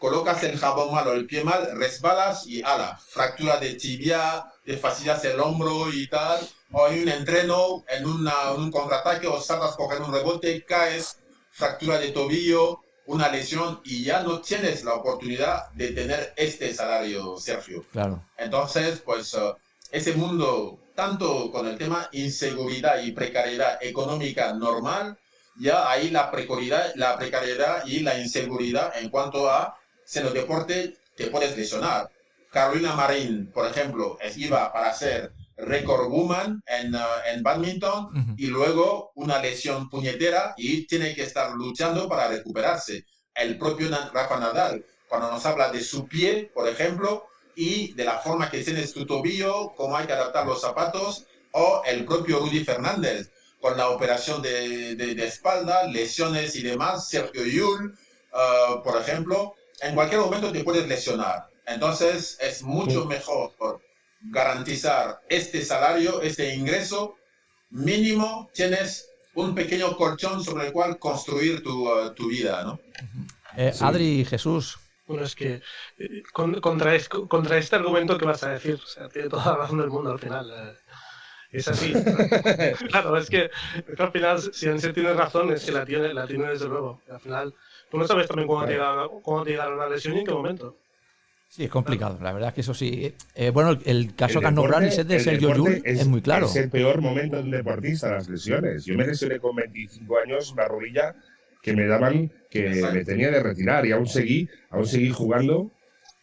S8: colocas el jabón mal o el pie mal, resbalas y ala, fractura de tibia, te fastidias el hombro y tal, o hay un entreno en, un contraataque o saltas coger un rebote, caes, fractura de tobillo, una lesión y ya no tienes la oportunidad de tener este salario, Sergio.
S3: Claro.
S8: Entonces, pues eh, ese mundo, tanto con el tema inseguridad y precariedad económica normal, ya ahí la precariedad, la precariedad y la inseguridad en cuanto a si en el deporte te puedes lesionar. Carolina Marín, por ejemplo, iba para ser record woman en, uh, en badminton y luego una lesión puñetera y tiene que estar luchando para recuperarse. El propio Rafa Nadal, cuando nos habla de su pie, por ejemplo, y de la forma que tienes tu tobillo, cómo hay que adaptar los zapatos, o el propio Rudy Fernández, con la operación de, de, espalda, lesiones y demás, Sergio Yul, uh, por ejemplo, en cualquier momento te puedes lesionar. Entonces es mucho mejor garantizar este salario, este ingreso mínimo, tienes un pequeño colchón sobre el cual construir tu, uh, tu vida, ¿no?
S3: Eh, Adri Jesús.
S5: Bueno, es que eh, contra, contra, este argumento que vas a decir, o sea, tiene toda la razón del mundo al final. Eh, es así. claro, es que, al final, si en tiene razón, es que la tiene, la tiene desde luego. Al final, Tú no sabes también cuándo, te llega, la lesión y en qué momento.
S3: Sí, es complicado. La verdad es que eso sí. Eh, bueno, el caso que has nombrado es de Sergio Llull es, muy claro.
S6: Es el peor momento de un deportista, las lesiones. Yo me lesioné con 25 años una rodilla que me daban que me tenía de retirar y aún seguí, aún seguí jugando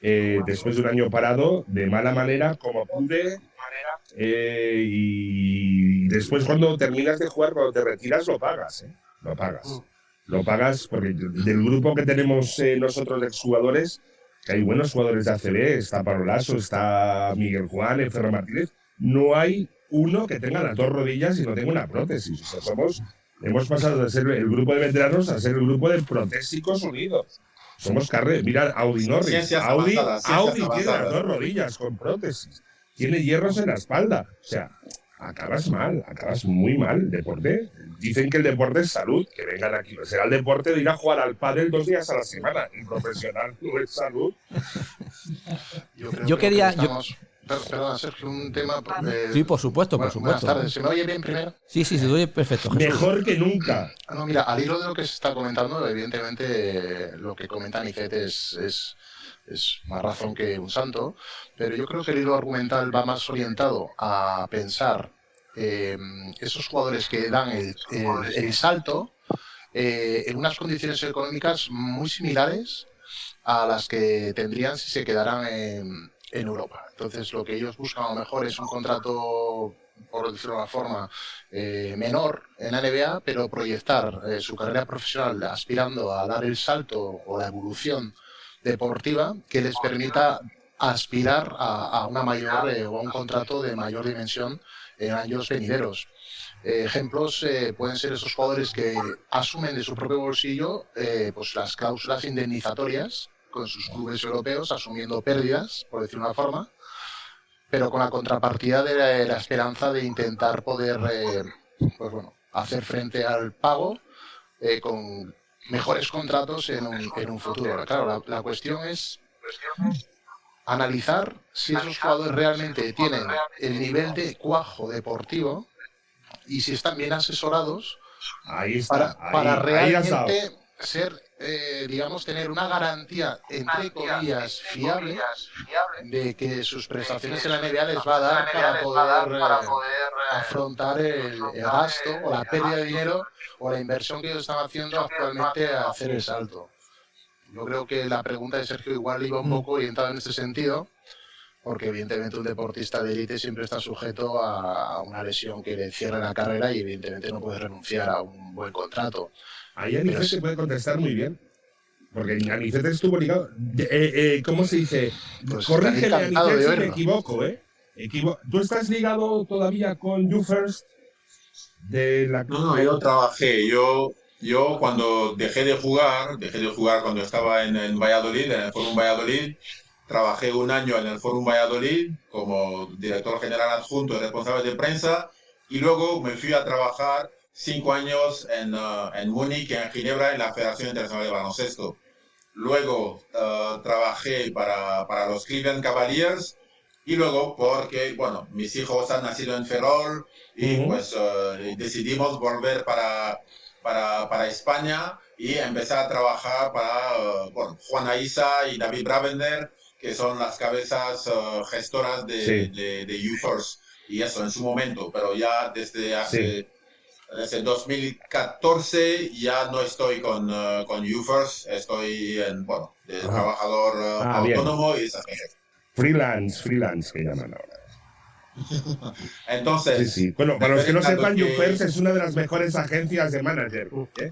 S6: eh, después de un año parado de mala manera como pude. Eh, y después cuando terminas de jugar, cuando te retiras, lo pagas. Lo pagas. Mm lo pagas porque del grupo que tenemos eh, nosotros de exjugadores, que hay buenos jugadores de ACB, está Parolaso, está Miguel Juan, Ferro Martínez, no hay uno que tenga las dos rodillas y no tenga una prótesis. O sea, somos, hemos pasado de ser el grupo de veteranos a ser el grupo de protésicos unidos. Somos carreras. Mira, Audi Norris. Audi, Audi tiene las dos rodillas con prótesis. Tiene hierros en la espalda. O sea, acabas mal, acabas muy mal. Deporte, dicen que el deporte es salud, que vengan aquí. Será el deporte de ir a jugar al pádel dos días a la semana. El profesional no es salud.
S3: Yo, quería.
S7: Perdona, Sergio, un tema.
S3: Eh, sí, por supuesto, por supuesto.
S7: Buenas tardes. ¿Se me oye bien primero?
S3: Sí, sí, se oye perfecto.
S6: Mejor que nunca.
S7: Ah, no, mira, al hilo de lo que se está comentando, evidentemente lo que comenta Anicet es, es, es más razón que un santo, pero yo creo que el hilo argumental va más orientado a pensar eh, esos jugadores que dan el, salto eh, en unas condiciones económicas muy similares a las que tendrían si se quedaran en, Europa. Entonces, lo que ellos buscan a lo mejor es un contrato, por decirlo de una forma, eh, menor en la NBA, pero proyectar su carrera profesional aspirando a dar el salto o la evolución deportiva que les permita aspirar a, una mayor eh, o a un contrato de mayor dimensión en años venideros. ejemplos pueden ser esos jugadores que asumen de su propio bolsillo pues las cláusulas indemnizatorias con sus clubes europeos, asumiendo pérdidas, por decir una forma, pero con la contrapartida de la, esperanza de intentar poder pues bueno, hacer frente al pago con mejores contratos en un, en un futuro. Claro, la, cuestión es analizar si esos jugadores realmente tienen el nivel de cuajo deportivo y si están bien asesorados para, para realmente ser eh, digamos, tener una garantía, entre comillas, fiable de que sus prestaciones en la NBA les va a dar para poder, eh, afrontar el, gasto o la pérdida de dinero o la inversión que ellos están haciendo actualmente a hacer el salto. Yo creo que la pregunta de Sergio igual iba un mm. poco orientada en este sentido, porque evidentemente un deportista de élite siempre está sujeto a una lesión que le cierre la carrera y evidentemente no puede renunciar a un buen contrato.
S6: Ahí Anicete se puede contestar muy bien. Porque Anicete estuvo ligado. Eh, eh, ¿Cómo se dice? Pues Corrígele, si me equivoco, ¿eh? ¿Tú estás ligado todavía con You First?
S8: De la... No, no, yo trabajé. Yo, yo cuando dejé de jugar, dejé de jugar cuando estaba en, en Valladolid, en el Fórum Valladolid, trabajé un año en el Fórum Valladolid como director general adjunto y responsable de prensa y luego me fui a trabajar cinco años en, uh, en Múnich, en Ginebra, en la Federación Internacional de Baloncesto. Luego uh, trabajé para, para, los Cleveland Cavaliers y luego porque, bueno, mis hijos han nacido en Ferrol y pues uh, decidimos volver para, para, para, España y empezar a trabajar para bueno, Juana Isa y David Bravender, que son las cabezas gestoras de, de, de UForce. Y eso en su momento, pero ya desde hace desde 2014 ya no estoy con, uh, con UFirst, estoy en, bueno, de trabajador uh, ah, autónomo y esas cosas.
S6: Freelance, freelance que llaman ahora.
S8: Entonces.
S6: Sí, sí. Bueno, para los que no sepan, que... es una de las mejores agencias de manager. ¿eh?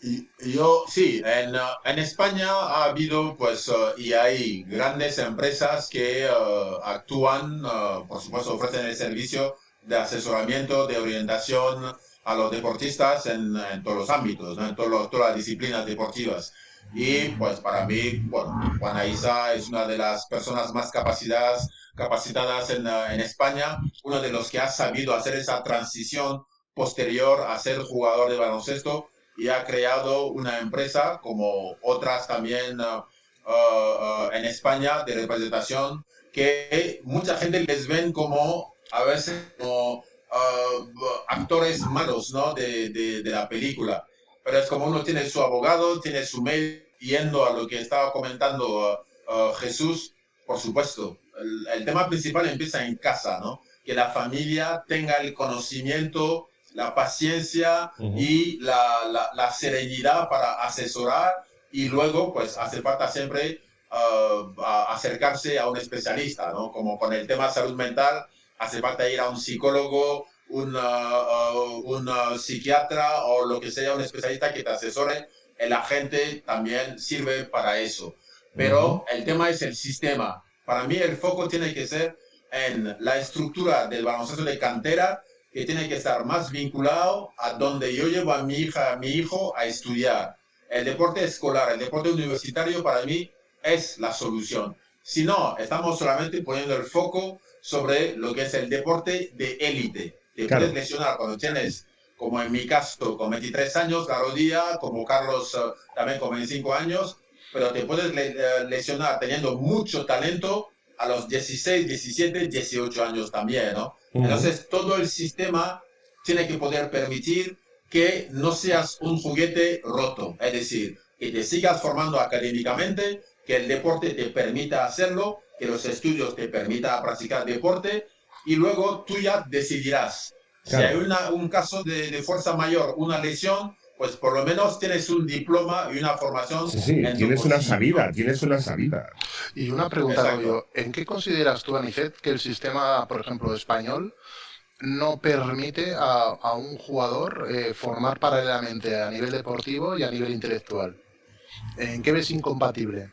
S8: Y, yo, sí, en, en, España ha habido, pues, uh, y hay grandes empresas que uh, actúan, por supuesto, ofrecen el servicio de asesoramiento, de orientación, a los deportistas en, en todos los ámbitos, en todas las disciplinas deportivas. Y pues para mí, bueno, Juana Isa es una de las personas más capacitadas, capacitadas en, en España, uno de los que ha sabido hacer esa transición posterior a ser jugador de baloncesto y ha creado una empresa como otras también uh, uh, uh, en España de representación que mucha gente les ven como a veces como Uh, actores malos ¿no? de, de, la película. Pero es como uno tiene su abogado, tiene su mail, yendo a lo que estaba comentando uh, uh, Jesús, por supuesto. El, tema principal empieza en casa, ¿no? Que la familia tenga el conocimiento, la paciencia y la, la, la, serenidad para asesorar y luego, pues, hace falta siempre acercarse a un especialista, ¿no? Como con el tema salud mental, hace falta ir a un psicólogo, un, uh, psiquiatra o lo que sea, un especialista que te asesore. El agente también sirve para eso. Pero el tema es el sistema. Para mí el foco tiene que ser en la estructura del baloncesto de cantera, que tiene que estar más vinculado a donde yo llevo a mi hija, a mi hijo a estudiar. El deporte escolar, el deporte universitario para mí es la solución. Si no, estamos solamente poniendo el foco sobre lo que es el deporte de élite. Te puedes lesionar cuando tienes, como en mi caso, con 23 años, la rodilla, como Carlos eh, también con 25 años, pero te puedes eh, lesionar teniendo mucho talento a los 16, 17, 18 años también, ¿no? Entonces, todo el sistema tiene que poder permitir que no seas un juguete roto, es decir, que te sigas formando académicamente, que el deporte te permita hacerlo, que los estudios te permita practicar deporte y luego tú ya decidirás. Si hay una, un caso de, de, fuerza mayor, una lesión, pues por lo menos tienes un diploma y una formación.
S6: Sí, sí, tienes una salida, tienes una salida.
S7: Y una pregunta, ¿en qué consideras tú, Anicet, que el sistema, por ejemplo, español, no permite a, a un jugador eh, formar paralelamente a nivel deportivo y a nivel intelectual? ¿En qué ves incompatible?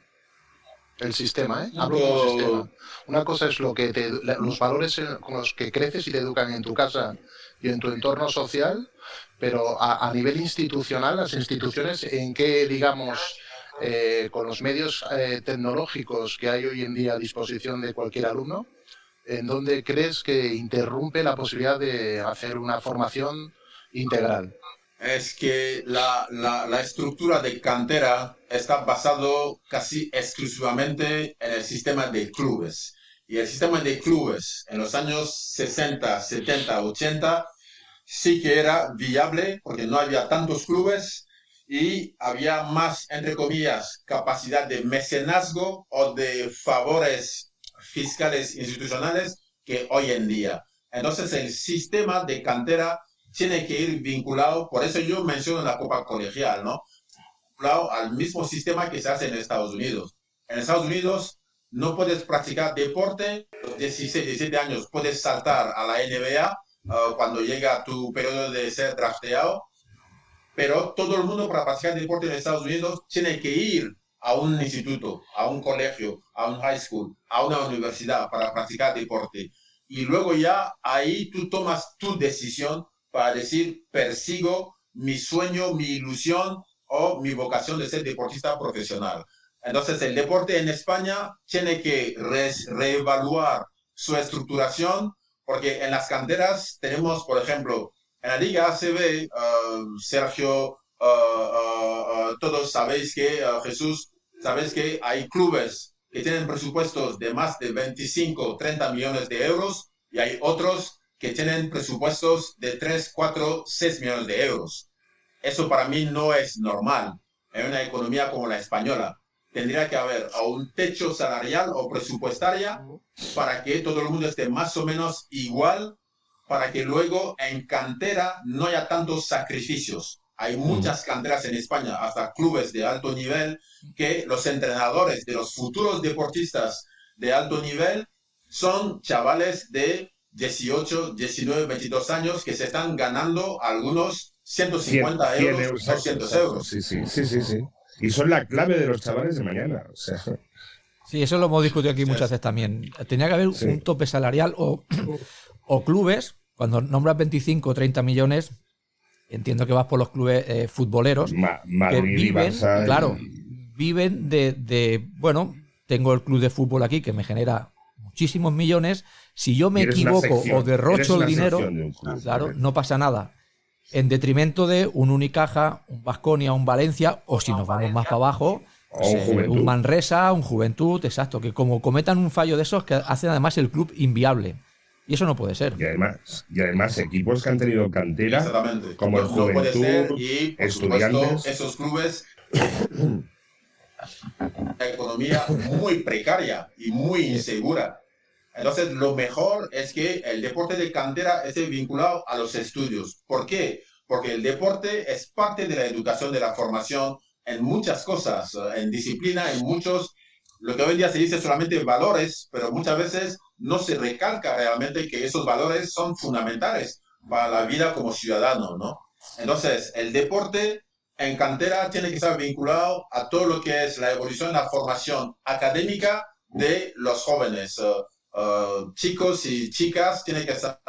S7: El sistema, ¿eh? Hablo como sistema. Una cosa es lo que te, los valores con los que creces y te educan en tu casa y en tu entorno social, pero a, nivel institucional, las instituciones, ¿en qué, digamos, eh, con los medios eh, tecnológicos que hay hoy en día a disposición de cualquier alumno, en dónde crees que interrumpe la posibilidad de hacer una formación integral?
S8: Es que la, la, estructura de cantera está basado casi exclusivamente en el sistema de clubes. Y el sistema de clubes en los años 60, 70, 80 sí que era viable porque no había tantos clubes y había más, entre comillas, capacidad de mecenazgo o de favores fiscales institucionales que hoy en día. Entonces el sistema de cantera tiene que ir vinculado, por eso yo menciono la Copa Colegial, ¿no? Vinculado al mismo sistema que se hace en Estados Unidos. En Estados Unidos no puedes practicar deporte, 16, 17 años puedes saltar a la NBA uh, cuando llega tu periodo de ser drafteado, pero todo el mundo para practicar deporte en Estados Unidos tiene que ir a un instituto, a un colegio, a un high school, a una universidad para practicar deporte. Y luego ya ahí tú tomas tu decisión para decir, persigo mi sueño, mi ilusión o mi vocación de ser deportista profesional. Entonces, el deporte en España tiene que reevaluar su estructuración, porque en las canteras tenemos, por ejemplo, en la Liga ACB, uh, Sergio, uh, uh, todos sabéis que, Jesús, sabéis que hay clubes que tienen presupuestos de más de 25, 30 millones de euros y hay otros que tienen presupuestos de 3, 4, 6 millones de euros. Eso para mí no es normal en una economía como la española tendría que haber un techo salarial o presupuestaria para que todo el mundo esté más o menos igual, para que luego en cantera no haya tantos sacrificios. Hay muchas canteras en España, hasta clubes de alto nivel, que los entrenadores de los futuros deportistas de alto nivel son chavales de 18, 19, 22 años que se están ganando algunos 150 euros, 200 euros.
S6: Sí, sí, sí, sí, sí. Y son la clave de los chavales de mañana. O sea.
S3: Sí, eso lo hemos discutido aquí muchas veces también. Tenía que haber un tope salarial o, o clubes, cuando nombras 25 o 30 millones, entiendo que vas por los clubes eh, futboleros, que viven, claro, viven de, de, bueno, tengo el club de fútbol aquí que me genera muchísimos millones, si yo me equivoco o derrocho el dinero, claro, no pasa nada en detrimento de un Unicaja, un Vasconia, un Valencia, o si nos vamos más para abajo, un, Manresa, un Juventud, exacto, que como cometan un fallo de esos que hacen además el club inviable. Y eso no puede ser.
S6: Y además, y además equipos que han tenido cantera, como el Juventud, y, estudiantes.
S8: esos clubes una economía muy precaria y muy insegura. Entonces, lo mejor es que el deporte de cantera esté vinculado a los estudios. ¿Por qué? Porque el deporte es parte de la educación, de la formación en muchas cosas, en disciplina, en muchos, lo que hoy en día se dice solamente valores, pero muchas veces no se recalca realmente que esos valores son fundamentales para la vida como ciudadano, ¿no? Entonces, el deporte en cantera tiene que estar vinculado a todo lo que es la evolución, la formación académica de los jóvenes. Uh, chicos y chicas tienen que estar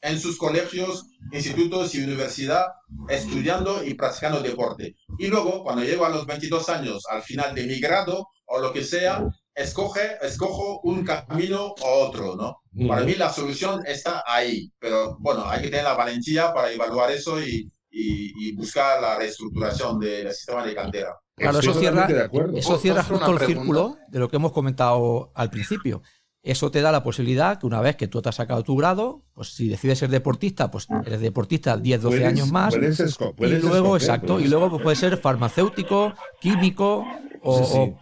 S8: en sus colegios, institutos y universidad estudiando y practicando deporte. Y luego, cuando llego a los 22 años, al final de mi grado o lo que sea, escoge, escojo un camino u otro, ¿no? Para mí la solución está ahí, pero bueno, hay que tener la valentía para evaluar eso y, y, buscar la reestructuración del sistema de cantera.
S3: Claro, eso cierra, eso cierra justo el círculo de lo que hemos comentado al principio. Eso te da la posibilidad que una vez que tú te has sacado tu grado, pues si decides ser deportista, pues eres deportista 10, 12 años más. y luego, exacto, y luego pues, puedes ser farmacéutico, químico o,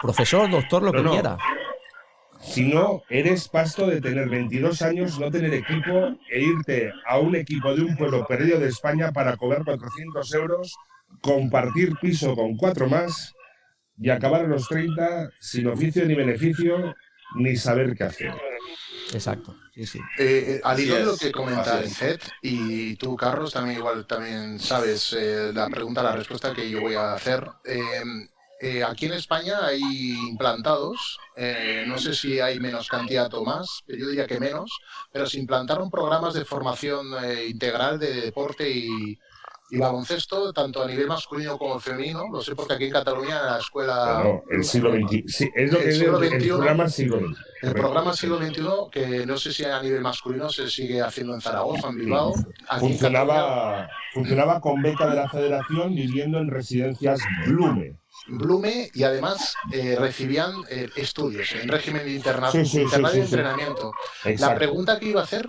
S3: profesor, doctor, lo que quiera.
S6: Si no, eres pasto de tener 22 años, no tener equipo e irte a un equipo de un pueblo perdido de España para cobrar 400 euros, compartir piso con cuatro más y acabar a los 30 sin oficio ni beneficio ni saber qué hacer.
S3: Exacto. Sí,
S7: sí. Eh, eh, al hilo de lo que comenta Anicet, y tú, Carlos, también igual también sabes eh, la pregunta, la respuesta que yo voy a hacer. eh, aquí en España hay implantados, eh, no sé si hay menos cantidad o más, yo diría que menos, pero se implantaron programas de formación eh, integral de deporte y, y baloncesto, tanto a nivel masculino como femenino. Lo sé porque aquí en Cataluña, en la escuela.
S6: El siglo XXI. Sí, es lo que
S7: el,
S6: el programa siglo XXI.
S7: El programa siglo XXI, que no sé si a nivel masculino se sigue haciendo en Zaragoza, en Bilbao. Aquí
S6: funcionaba, en funcionaba con beca de la federación viviendo en residencias Blume.
S7: Blume y además eh, recibían eh, estudios en régimen de interna sí, sí, internado sí, y entrenamiento. La pregunta que iba a hacer,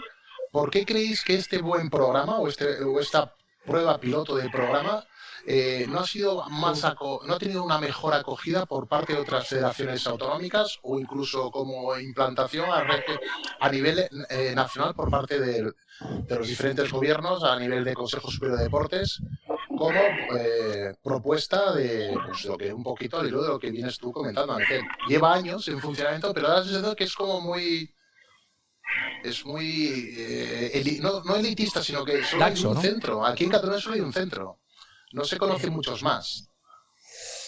S7: ¿por qué creéis que este buen programa o, este, o esta prueba piloto del programa eh, no ha sido más no ha tenido una mejor acogida por parte de otras federaciones autonómicas o incluso como implantación a, nivel eh, nacional por parte de, de, los diferentes gobiernos a nivel de Consejo Superior de Deportes como eh, propuesta de pues, lo que un poquito al hilo de lo que vienes tú comentando Ángel. lleva años en funcionamiento pero ahora se que es como muy es muy eh, eli no, no, elitista, sino que solo Laxo, hay un ¿no? centro. Aquí en Cataluña solo hay un centro. No se conocen muchos más.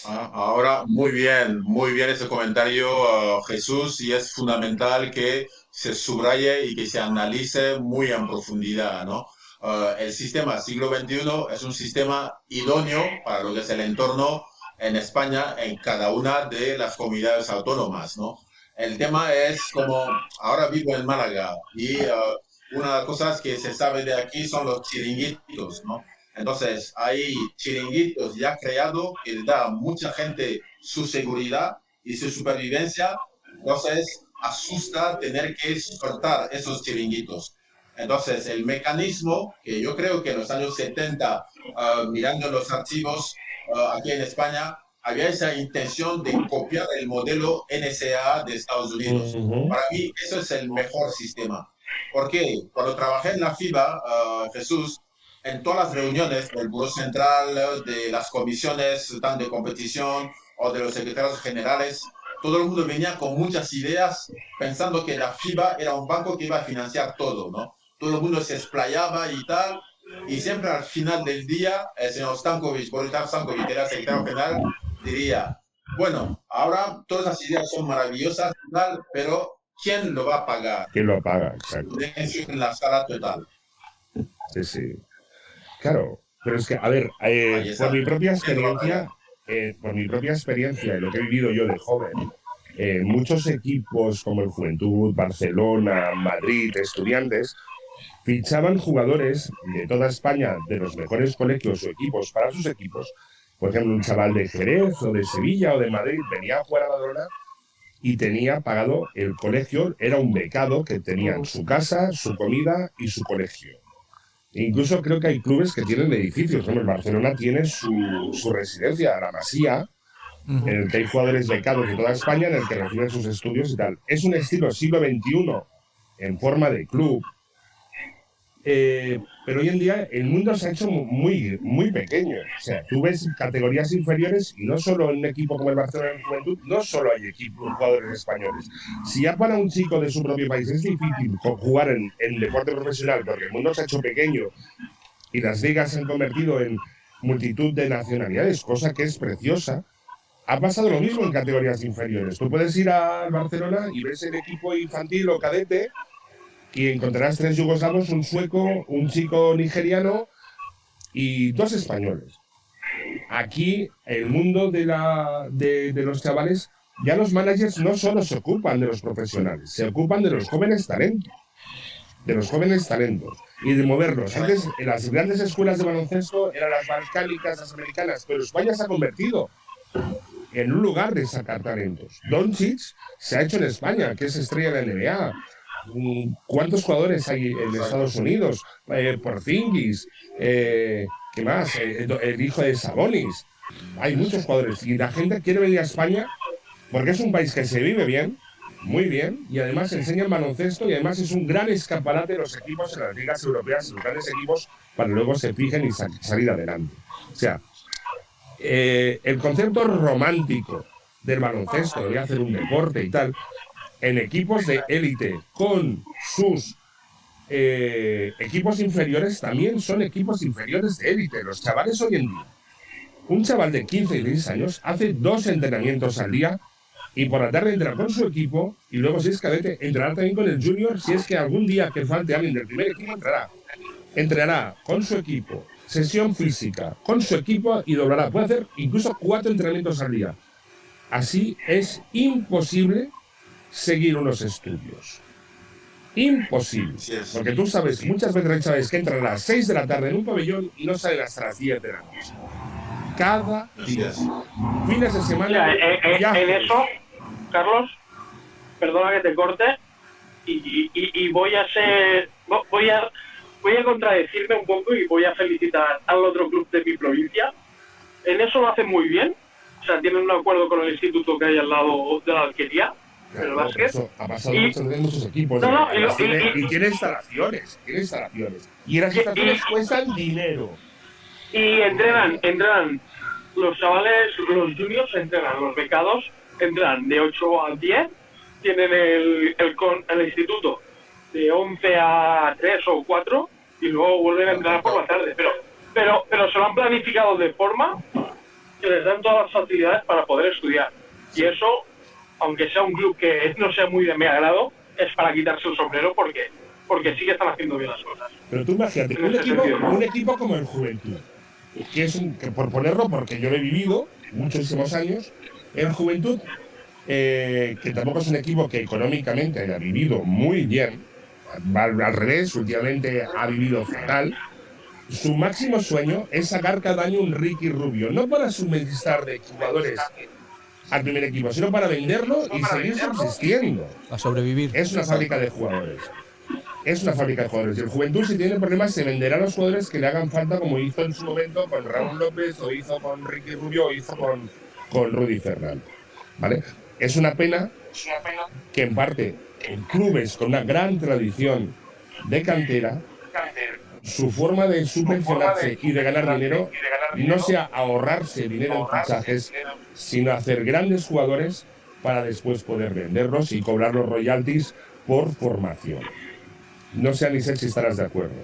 S8: Ah, ahora, muy bien, muy bien ese comentario, uh, Jesús, y es fundamental que se subraye y que se analice muy en profundidad, ¿no? Uh, el sistema siglo XXI es un sistema idóneo para lo que es el entorno en España en cada una de las comunidades autónomas, ¿no? El tema es como, ahora vivo en Málaga y uh, una de las cosas que se sabe de aquí son los chiringuitos, ¿no? Entonces, hay chiringuitos ya creados que da a mucha gente su seguridad y su supervivencia. Entonces, asusta tener que soltar esos chiringuitos. Entonces, el mecanismo que yo creo que en los años 70, uh, mirando los archivos uh, aquí en España, había esa intención de copiar el modelo NSA de Estados Unidos. Uh -huh. Para mí, eso es el mejor sistema. Porque cuando trabajé en la FIBA, uh, Jesús, en todas las reuniones del Buró Central, de las comisiones tanto de competición o de los secretarios generales, todo el mundo venía con muchas ideas pensando que la FIBA era un banco que iba a financiar todo, ¿no? Todo el mundo se explayaba y tal, y siempre al final del día, el señor Stankovic, Boris Stankovic, que era secretario general, diría, bueno, ahora todas las ideas son maravillosas, tal, pero ¿quién lo va a pagar?
S6: ¿Quién lo paga? Exacto.
S8: En la sala total.
S6: Sí, sí. Claro, pero es que, a ver, eh, por mi propia experiencia, eh, por mi propia experiencia y lo que he vivido yo de joven, eh, muchos equipos como el Juventud, Barcelona, Madrid, Estudiantes, fichaban jugadores de toda España, de los mejores colegios o equipos, para sus equipos. Por ejemplo, un chaval de Jerez o de Sevilla o de Madrid venía a jugar a Badalona y tenía pagado el colegio, era un becado que tenía en su casa, su comida y su colegio. Incluso creo que hay clubes que tienen edificios. ¿no? El Barcelona tiene su, su residencia, la Masía, uh -huh. en el que hay jugadores becados de toda España en el que reciben sus estudios y tal. Es un estilo siglo XXI en forma de club. Eh, pero hoy en día el mundo se ha hecho muy, muy pequeño. O sea, tú ves categorías inferiores y no solo en un equipo como el Barcelona en Juventud, no solo hay equipos, jugadores españoles. Si ya para un chico de su propio país es difícil jugar en, en deporte profesional porque el mundo se ha hecho pequeño y las ligas se han convertido en multitud de nacionalidades, cosa que es preciosa, ha pasado lo mismo en categorías inferiores. Tú puedes ir al Barcelona y ves el equipo infantil o cadete y encontrarás tres yugoslavos, un sueco, un chico nigeriano y dos españoles. Aquí, el mundo de, la, de, de, los chavales, ya los managers no solo se ocupan de los profesionales, se ocupan de los jóvenes talentos. De los jóvenes talentos y de moverlos. Antes, en las grandes escuelas de baloncesto eran las balcánicas, las americanas, pero España se ha convertido en un lugar de sacar talentos. Doncic se ha hecho en España, que es estrella de la NBA. ¿Cuántos jugadores hay en Estados Unidos? Eh, Porzingis, eh, ¿qué más? Eh, el hijo de Sabonis. Hay muchos jugadores y la gente quiere venir a España porque es un país que se vive bien, muy bien, y además enseña el baloncesto y además es un gran escaparate de los equipos en las ligas europeas, los grandes equipos, para luego se fijen y sal salir adelante. O sea, eh, el concepto romántico del baloncesto, de hacer un deporte y tal, en equipos de élite con sus eh, equipos inferiores también son equipos inferiores de élite. Los chavales hoy en día un chaval de 15 y 16 años hace dos entrenamientos al día y por la tarde entra con su equipo y luego si es cadete entrará también con el junior si es que algún día que falte alguien del primer equipo entrará. Entrenará con su equipo, sesión física, con su equipo y doblará. Puede hacer incluso cuatro entrenamientos al día. Así es imposible seguir unos estudios. Imposible. Porque tú sabes, muchas veces chavales que entran a las 6 de la tarde en un pabellón y no salen hasta las 10 de la noche. Cada día. Fines de semana.
S5: Eh, eh, en eso, Carlos, perdona que te corte, y, voy a ser. Voy a, voy a contradecirme un poco y voy a felicitar al otro club de mi provincia. En eso lo hacen muy bien. O sea, tienen un acuerdo con el instituto que hay al lado de la alquería pero
S6: ha pasado y, mucho, muchos equipos. y, tiene instalaciones, tiene instalaciones. Y las instalaciones cuestan dinero.
S5: Y entrenan, entrenan los chavales, los juniors entrenan, los becados entran de 8 a 10, tienen el, el, el instituto de 11 a 3 o 4 y luego vuelven a entrenar por la tarde. Pero, pero, pero se lo han planificado de forma que les dan todas las facilidades para poder estudiar. Y eso aunque sea un club que no sea muy de mi agrado, es para quitarse el sombrero porque, porque sí que están haciendo bien las cosas.
S6: Pero tú imagínate, un equipo, un equipo, como el Juventud, que es un, que por ponerlo, porque yo lo he vivido muchísimos años, el Juventud, eh, que tampoco es un equipo que económicamente haya vivido muy bien, al, al revés, últimamente ha vivido fatal, su máximo sueño es sacar cada año un Ricky Rubio, no para suministrar de jugadores al primer equipo, sino para venderlo y seguir subsistiendo.
S3: A sobrevivir.
S6: Es una fábrica de jugadores. Es una fábrica de jugadores. Y el Juventud, si tiene problemas, se venderá a los jugadores que le hagan falta, como hizo en su momento con Raúl López, o hizo con Ricky Rubio, o hizo con, con Rudy Fernández. ¿Vale? Es una pena que, en parte, en clubes con una gran tradición de cantera, su forma de subvencionarse y de ganar dinero no sea ahorrarse dinero en fichajes, sino hacer grandes jugadores para después poder venderlos y cobrar los royalties por formación. No sé, Anisel, si estarás de acuerdo.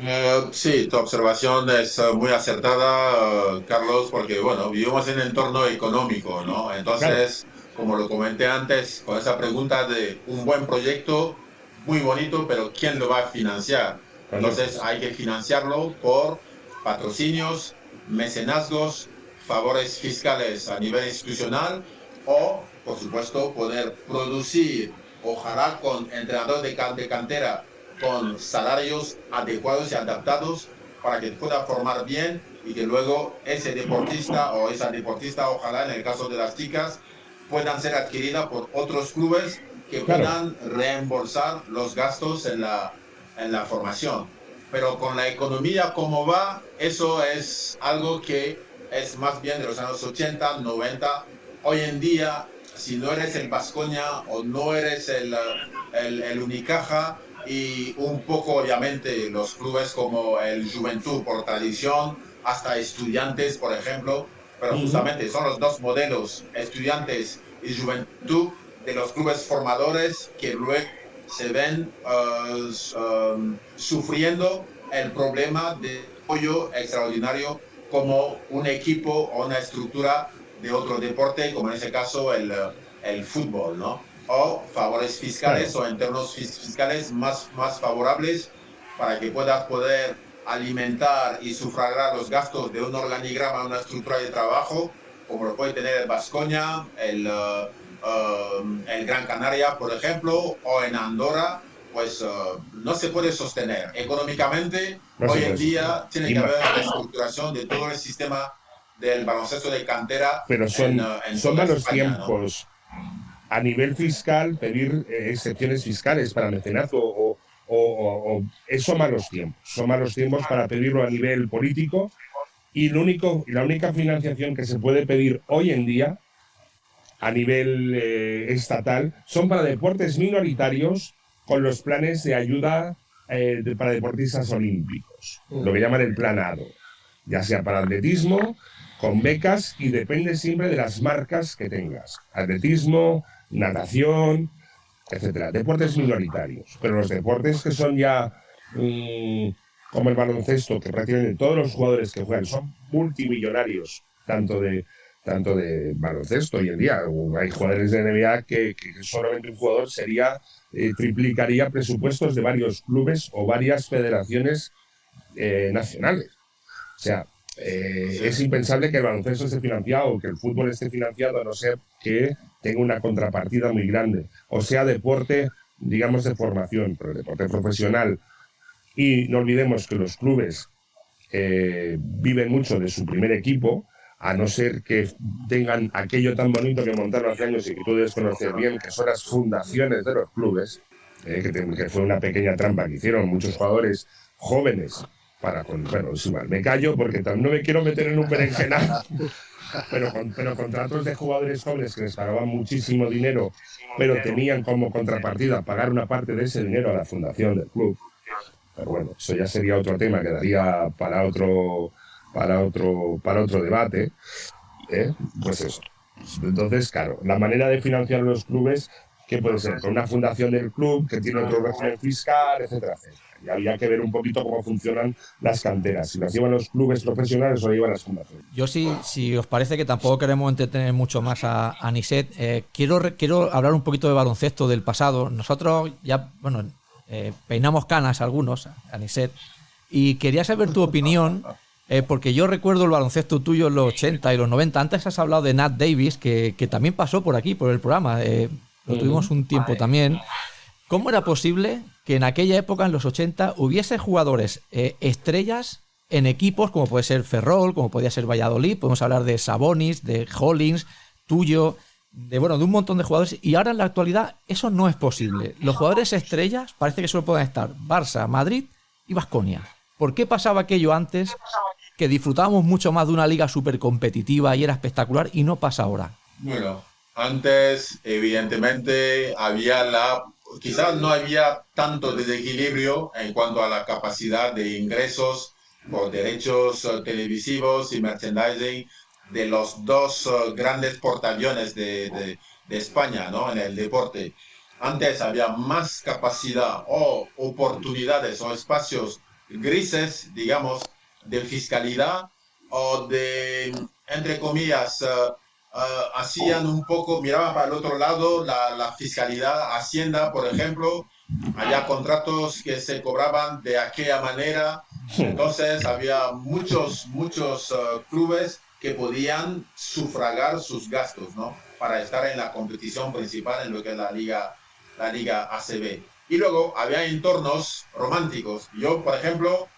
S8: Eh, sí, tu observación es eh, muy acertada, eh, Carlos, porque bueno, vivimos en un entorno económico, ¿no? Entonces, como lo comenté antes, con esa pregunta de un buen proyecto, muy bonito, pero ¿quién lo va a financiar? Entonces hay que financiarlo por patrocinios, mecenazgos, favores fiscales a nivel institucional o, por supuesto, poder producir, ojalá con entrenadores de, cantera con salarios adecuados y adaptados para que pueda formar bien y que luego ese deportista o esa deportista, ojalá en el caso de las chicas, puedan ser adquiridas por otros clubes que puedan reembolsar los gastos en la en la formación. Pero con la economía como va, eso es algo que es más bien de los años 80, 90. Hoy en día, si no eres el Vascoña o no eres el, el, el, Unicaja y un poco obviamente los clubes como el Juventud por tradición, hasta estudiantes, por ejemplo, pero justamente son los dos modelos, estudiantes y Juventud, de los clubes formadores que luego se ven uh, um, sufriendo el problema de apoyo extraordinario como un equipo o una estructura de otro deporte, como en ese caso el, el fútbol, ¿no? O favores fiscales o internos fiscales más, más favorables para que puedas poder alimentar y sufragar los gastos de un organigrama, una estructura de trabajo, como lo puede tener el Vascoña, el, uh, Um, en Gran Canaria, por ejemplo, o en Andorra, pues uh, no se puede sostener. Económicamente, hoy en día tiene que haber reestructuración de todo el sistema del baloncesto de cantera.
S6: Pero son, uh, son malos tiempos. A nivel fiscal, pedir eh, excepciones fiscales para mecenazgo o, o, son malos tiempos. Son malos tiempos para pedirlo a nivel político. Y lo único, la única financiación que se puede pedir hoy en día a nivel eh, estatal son para deportes minoritarios con los planes de ayuda eh, para deportistas olímpicos, lo que llaman el planado, ya sea para atletismo, con becas y depende siempre de las marcas que tengas. Atletismo, natación, etcétera. Deportes minoritarios. Pero los deportes que son ya mm, como el baloncesto, que prácticamente todos los jugadores que juegan son multimillonarios, tanto de, tanto de baloncesto hoy en día. Hay jugadores de NBA que, solamente un jugador sería, eh, triplicaría presupuestos de varios clubes o varias federaciones eh, nacionales. O sea, eh, es impensable que el baloncesto esté financiado o que el fútbol esté financiado a no ser que tenga una contrapartida muy grande. O sea, deporte, digamos, de formación, pero deporte profesional y no olvidemos que los clubes eh, viven mucho de su primer equipo, a no ser que tengan aquello tan bonito que montaron hace años y que tú debes conocer bien, que son las fundaciones de los clubes, eh, que, fue una pequeña trampa que hicieron muchos jugadores jóvenes para con, bueno, es igual, me callo porque no me quiero meter en un berenjenal, pero, pero contratos de jugadores jóvenes que les pagaban muchísimo dinero, pero tenían como contrapartida pagar una parte de ese dinero a la fundación del club. Pero bueno, eso ya sería otro tema que daría para otro, para otro, para otro debate. ¿eh? Pues eso. Entonces, claro, la manera de financiar los clubes, ¿qué puede ser? Con una fundación del club que tiene otro régimen fiscal, etcétera, etcétera. Y había que ver un poquito cómo funcionan las canteras, si las llevan los clubes profesionales o las llevan las fundaciones.
S3: Yo sí, si os parece que tampoco queremos entretener mucho más a, a Niset, eh, quiero, quiero hablar un poquito de baloncesto del pasado. Nosotros ya, bueno, eh, peinamos canas algunos, Aniset, y quería saber tu opinión, eh, porque yo recuerdo el baloncesto tuyo en los 80 y los 90. Antes has hablado de Nat Davis, que, también pasó por aquí, por el programa. Eh, lo tuvimos un tiempo también. ¿Cómo era posible que en aquella época, en los 80, hubiese jugadores estrellas en equipos como puede ser Ferrol, como podía ser Valladolid? Podemos hablar de Sabonis, de Hollins, tuyo de bueno, de un montón de jugadores y ahora en la actualidad eso no es posible. Los jugadores estrellas parece que solo pueden estar Barça, Madrid y Vasconia. ¿Por qué pasaba aquello antes que disfrutábamos mucho más de una liga súper competitiva y era espectacular y no pasa ahora?
S8: Bueno, antes evidentemente había la quizás no había tanto desequilibrio en cuanto a la capacidad de ingresos por derechos eh, televisivos y merchandising de los dos eh, grandes portaaviones de, de, España ¿no? en el deporte. Antes había más capacidad o oportunidades o espacios grises, digamos, de fiscalidad o de, entre comillas, eh, eh, hacían un poco, miraban para el otro lado la, la, fiscalidad, Hacienda, por ejemplo, había contratos que se cobraban de aquella manera, entonces había muchos, muchos clubes que podían sufragar sus gastos, ¿no? Para estar en la competición principal en lo que es la liga, la liga ACB. Y luego había entornos románticos. Yo, por ejemplo,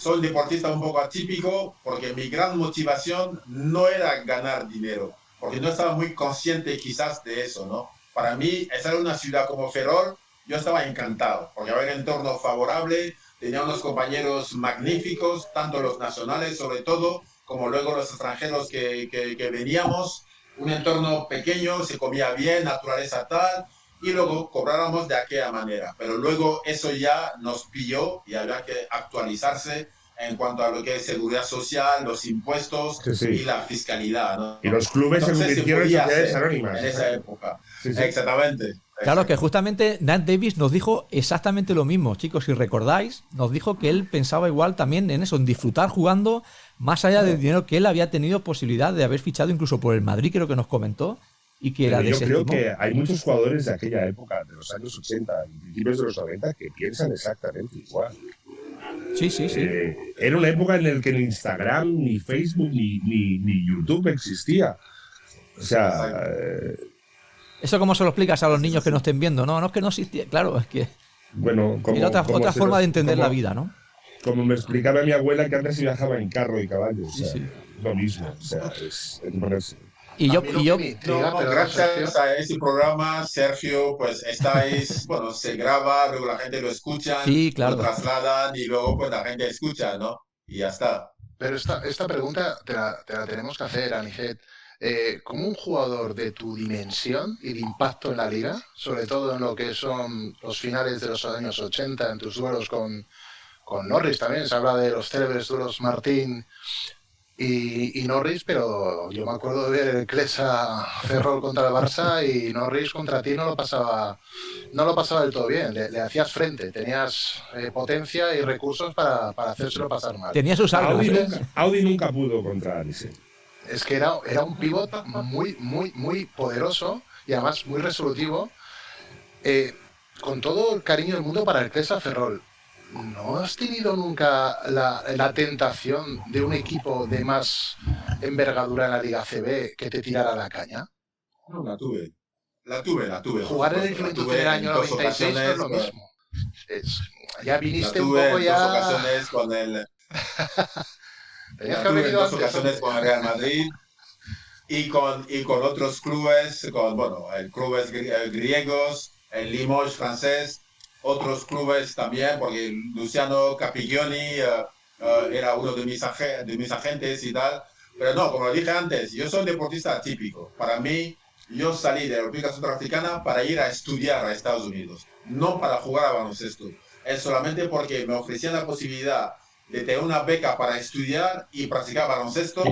S8: soy deportista un poco atípico porque mi gran motivación no era ganar dinero, porque no estaba muy consciente quizás de eso, ¿no? Para mí, estar en una ciudad como Ferrol, yo estaba encantado, porque había un entorno favorable, tenía unos compañeros magníficos, tanto los nacionales sobre todo, como luego los extranjeros que, que, veníamos, un entorno pequeño, se comía bien, naturaleza tal, y luego cobráramos de aquella manera. Pero luego eso ya nos pilló y había que actualizarse en cuanto a lo que es seguridad social, los impuestos y la fiscalidad.
S6: Y los clubes se convirtieron en sociedades anónimas.
S8: En esa época. Exactamente.
S3: Claro que justamente Nat Davis nos dijo exactamente lo mismo, chicos, si recordáis, nos dijo que él pensaba igual también en eso, en disfrutar jugando, más allá del dinero que él había tenido posibilidad de haber fichado incluso por el Madrid, creo que nos comentó, y que era
S6: Yo creo que hay muchos jugadores de aquella época, de los años 80 y principios de los 90, que piensan exactamente igual.
S3: Sí, sí, sí.
S6: Eh, era una época en la que ni Instagram, ni Facebook, ni, ni, YouTube existía. O sea,
S3: ¿Eso cómo se lo explicas a los niños que no estén viendo? No, no es que no existía. Claro, es que.
S6: Bueno, como,
S3: Era otra, otra forma de entender la vida, ¿no?
S6: Como me explicaba mi abuela que antes viajaba en carro y caballo. O sea, Lo mismo. O sea, es,
S3: Y yo, y yo
S8: gracias a ese programa, Sergio, pues estáis, bueno, se graba, luego la gente lo escucha,
S3: lo
S8: trasladan y luego pues la gente escucha, ¿no? Y ya está.
S7: Pero esta, esta pregunta te la, te la tenemos que hacer, Anijet. Eh, como un jugador de tu dimensión y de impacto en la liga, sobre todo en lo que son los finales de los años 80, en tus duelos con, con Norris también, se habla de los célebres duelos Martín y, Norris, pero yo me acuerdo de ver el Clesa Ferrol contra el Barça y Norris contra ti no lo pasaba, no lo pasaba del todo bien. Le, hacías frente, tenías eh, potencia y recursos para, para hacérselo pasar mal.
S3: Tenía sus
S6: Audi, nunca, Audi nunca pudo contra Alice.
S7: Es que era, era un pivot muy, muy, muy poderoso y además muy resolutivo. Eh, con todo el cariño del mundo para el Clesa Ferrol ¿No has tenido nunca la, tentación de un equipo de más envergadura en la Liga CB que te tirara la caña?
S8: No, la tuve. La tuve, la tuve.
S7: Jugar en el Juventud en el año 96 no es lo mismo. ya viniste un poco ya.
S8: Dos ocasiones con el. Tenías que haber venido en dos ocasiones con el Real Madrid y con, y con otros clubes, con bueno, el clubes griegos, el Limoges francés otros clubes también, porque Luciano Capiglioni eh, eh, era uno de mis, de mis agentes y tal. Pero no, como lo dije antes, yo soy un deportista típico. Para mí, yo salí de la República Centroafricana para ir a estudiar a Estados Unidos, no para jugar a baloncesto. Es solamente porque me ofrecían la posibilidad de tener una beca para estudiar y practicar baloncesto.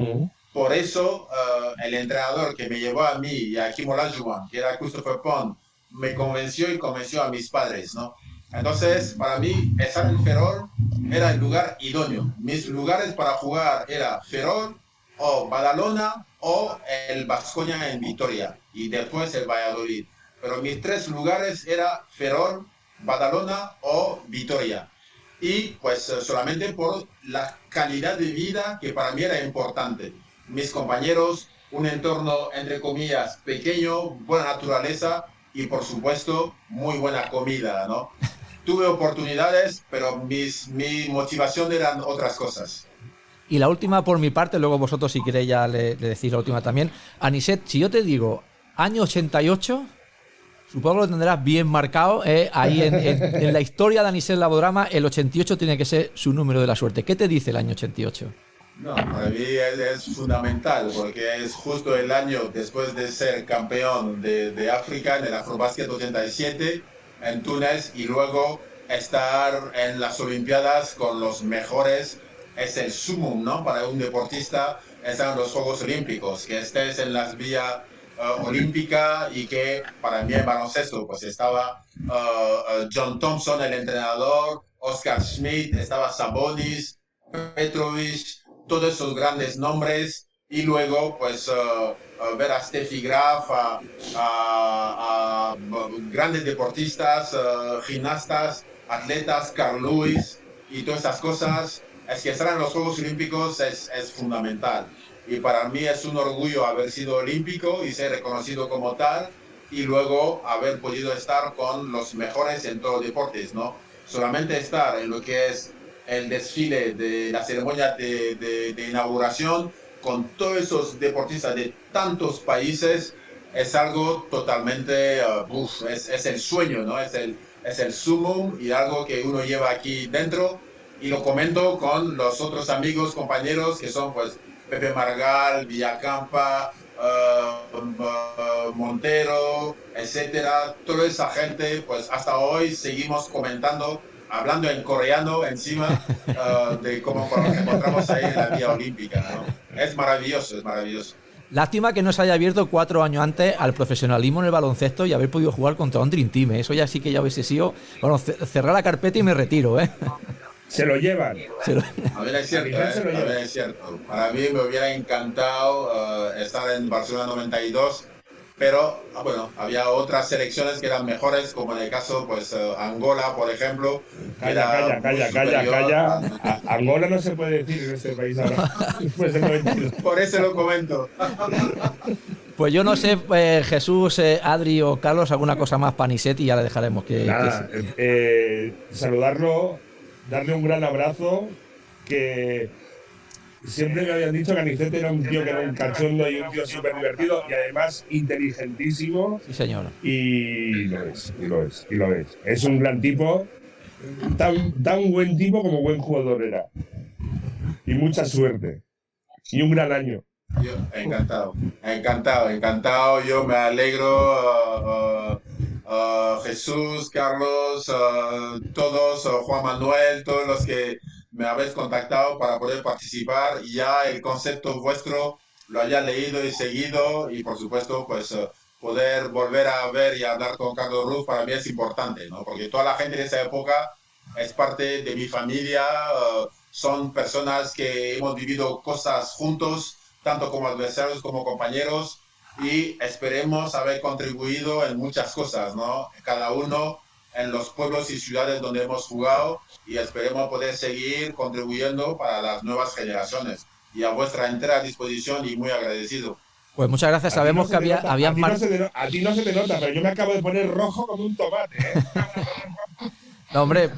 S8: Por eso, eh, el entrenador que me llevó a mí y a Kim Olajuwon, que era Christopher Pond, me convenció y convenció a mis padres, ¿no? Entonces, para mí, estar en Ferrol era el lugar idóneo. Mis lugares para jugar era Ferrol o Badalona o el Vascoña en Vitoria y después el Valladolid. Pero mis tres lugares era Ferrol, Badalona o Vitoria. Y pues solamente por la calidad de vida que para mí era importante. Mis compañeros, un entorno entre comillas pequeño, buena naturaleza, y por supuesto muy buena comida, ¿no? Tuve oportunidades, pero mis, mi motivación eran otras cosas.
S3: Y la última por mi parte, luego vosotros si queréis ya le, decís la última también. Aniset, si yo te digo año 88, supongo que lo tendrás bien marcado. ¿eh? Ahí en, en, la historia de Aniset Labodrama, el 88 tiene que ser su número de la suerte. ¿Qué te dice el año 88?
S8: No, para mí es, fundamental porque es justo el año después de ser campeón de, de África en el Afrobasket 87 en Túnez y luego estar en las Olimpiadas con los mejores es el sumum, ¿no? Para un deportista estar en los Juegos Olímpicos, que estés en las vías uh, olímpica y que para mí en baloncesto pues estaba uh, uh, John Thompson, el entrenador, Oscar Schmidt, estaba Sabonis, Petrovic, todos esos grandes nombres y luego pues uh, uh, ver a Steffi Graf, a, grandes deportistas, uh, gimnastas, atletas, Carl Lewis y todas esas cosas, es que estar en los Juegos Olímpicos es, es fundamental. Y para mí es un orgullo haber sido olímpico y ser reconocido como tal y luego haber podido estar con los mejores en todos los deportes, ¿no? Solamente estar en lo que es el desfile de la ceremonia de, de, inauguración con todos esos deportistas de tantos países es algo totalmente, uh, es, es, el sueño, ¿no? Es el, es el sumum y algo que uno lleva aquí dentro y lo comento con los otros amigos, compañeros que son pues Pepe Margal, Villacampa, uh, uh, Montero, etcétera, toda esa gente, pues hasta hoy seguimos comentando hablando en coreano encima uh, de cómo nos encontramos ahí en la vía olímpica. ¿no? Es maravilloso, es maravilloso.
S3: Lástima que no se haya abierto cuatro años antes al profesionalismo en el baloncesto y haber podido jugar contra un Dream Team. ¿eh? Eso ya sí que ya hubiese sido. Bueno, cerrar la carpeta y me retiro, ¿eh?
S6: Se lo llevan.
S8: A ver, es cierto, ¿eh? a ver, es cierto. Para mí me hubiera encantado uh, estar en Barcelona 92 pero ah, bueno, había otras selecciones que eran mejores, como en el caso, pues eh, Angola, por ejemplo.
S6: Calla, calla, calla, calla, calla. Angola no se puede decir en este país ahora,
S8: Por eso lo comento.
S3: Pues yo no sé, eh, Jesús, eh, Adri o Carlos, alguna cosa más para y ya le dejaremos que.
S6: Nada, saludarlo, darle un gran abrazo, que siempre me habían dicho que Anicete era un tío que era un cachondo y un tío súper divertido y además inteligentísimo.
S3: Sí, señor.
S6: Y lo es, y lo es, y lo es. Es un gran tipo, tan, tan buen tipo como buen jugador era. Y mucha suerte. Y un gran año.
S8: Yo, encantado, encantado, encantado. Yo me alegro. Uh, uh, uh, Jesús, Carlos, todos, Juan Manuel, todos los que me habéis contactado para poder participar. Ya el concepto vuestro lo haya leído y seguido y por supuesto pues eh, poder volver a ver y hablar con Carlos Ruz para mí es importante, ¿no? Porque toda la gente de esa época es parte de mi familia, eh, son personas que hemos vivido cosas juntos, tanto como adversarios como compañeros y esperemos haber contribuido en muchas cosas, ¿no? Cada uno en los pueblos y ciudades donde hemos jugado y esperemos poder seguir contribuyendo para las nuevas generaciones. Y a vuestra entera disposición y muy agradecido.
S3: Pues muchas gracias. Sabemos que había, había
S6: a, ti no a ti no se te nota, pero yo me acabo de poner rojo como un tomate. ¿eh?
S3: No, hombre,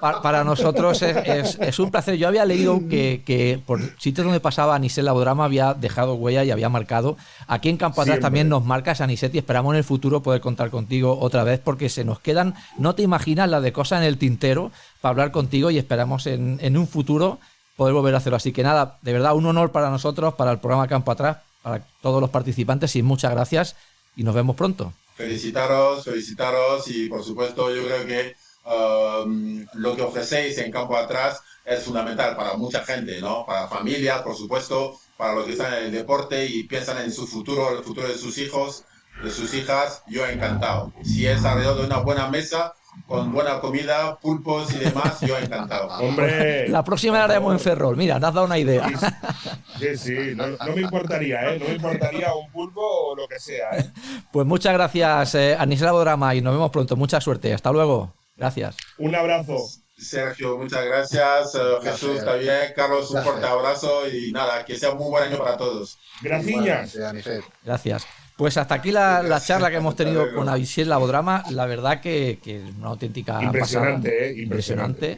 S3: para, nosotros es, un placer. Yo había leído que, por sitios donde pasaba Aniset Labodrama había dejado huella y había marcado. Aquí en Campo Atrás también nos marcas, Aniset, y esperamos en el futuro poder contar contigo otra vez porque se nos quedan, no te imaginas la de cosas en el tintero para hablar contigo y esperamos en, en un futuro poder volver a hacerlo. Así que nada, de verdad, un honor para nosotros, para el programa Campo Atrás, para todos los participantes y muchas gracias y nos vemos pronto.
S8: Felicitaros, felicitaros y por supuesto yo creo que Um, lo que ofrecéis en campo atrás es fundamental para mucha gente, ¿no? Para familias, por supuesto, para los que están en el deporte y piensan en su futuro, el futuro de sus hijos, de sus hijas, yo encantado. Si es alrededor de una buena mesa, con buena comida, pulpos y demás, yo encantado.
S6: Hombre.
S3: La próxima la haremos en Ferrol. Mira, te has dado una idea.
S6: Sí, sí, no, me importaría, ¿eh? No me importaría un pulpo o lo que sea, ¿eh?
S3: Pues muchas gracias, eh, Anisela Bodrama, y nos vemos pronto. Mucha suerte. Hasta luego. Gracias.
S6: Un abrazo.
S8: Sergio, muchas gracias. Eh, Jesús, está bien. Carlos, un fuerte abrazo y nada, que sea un muy buen año para todos.
S6: Gracias.
S3: Gracias. Pues hasta aquí la, charla que hemos tenido con Avisiel Labodrama. La verdad que, que es una auténtica
S6: impresionante, eh, impresionante.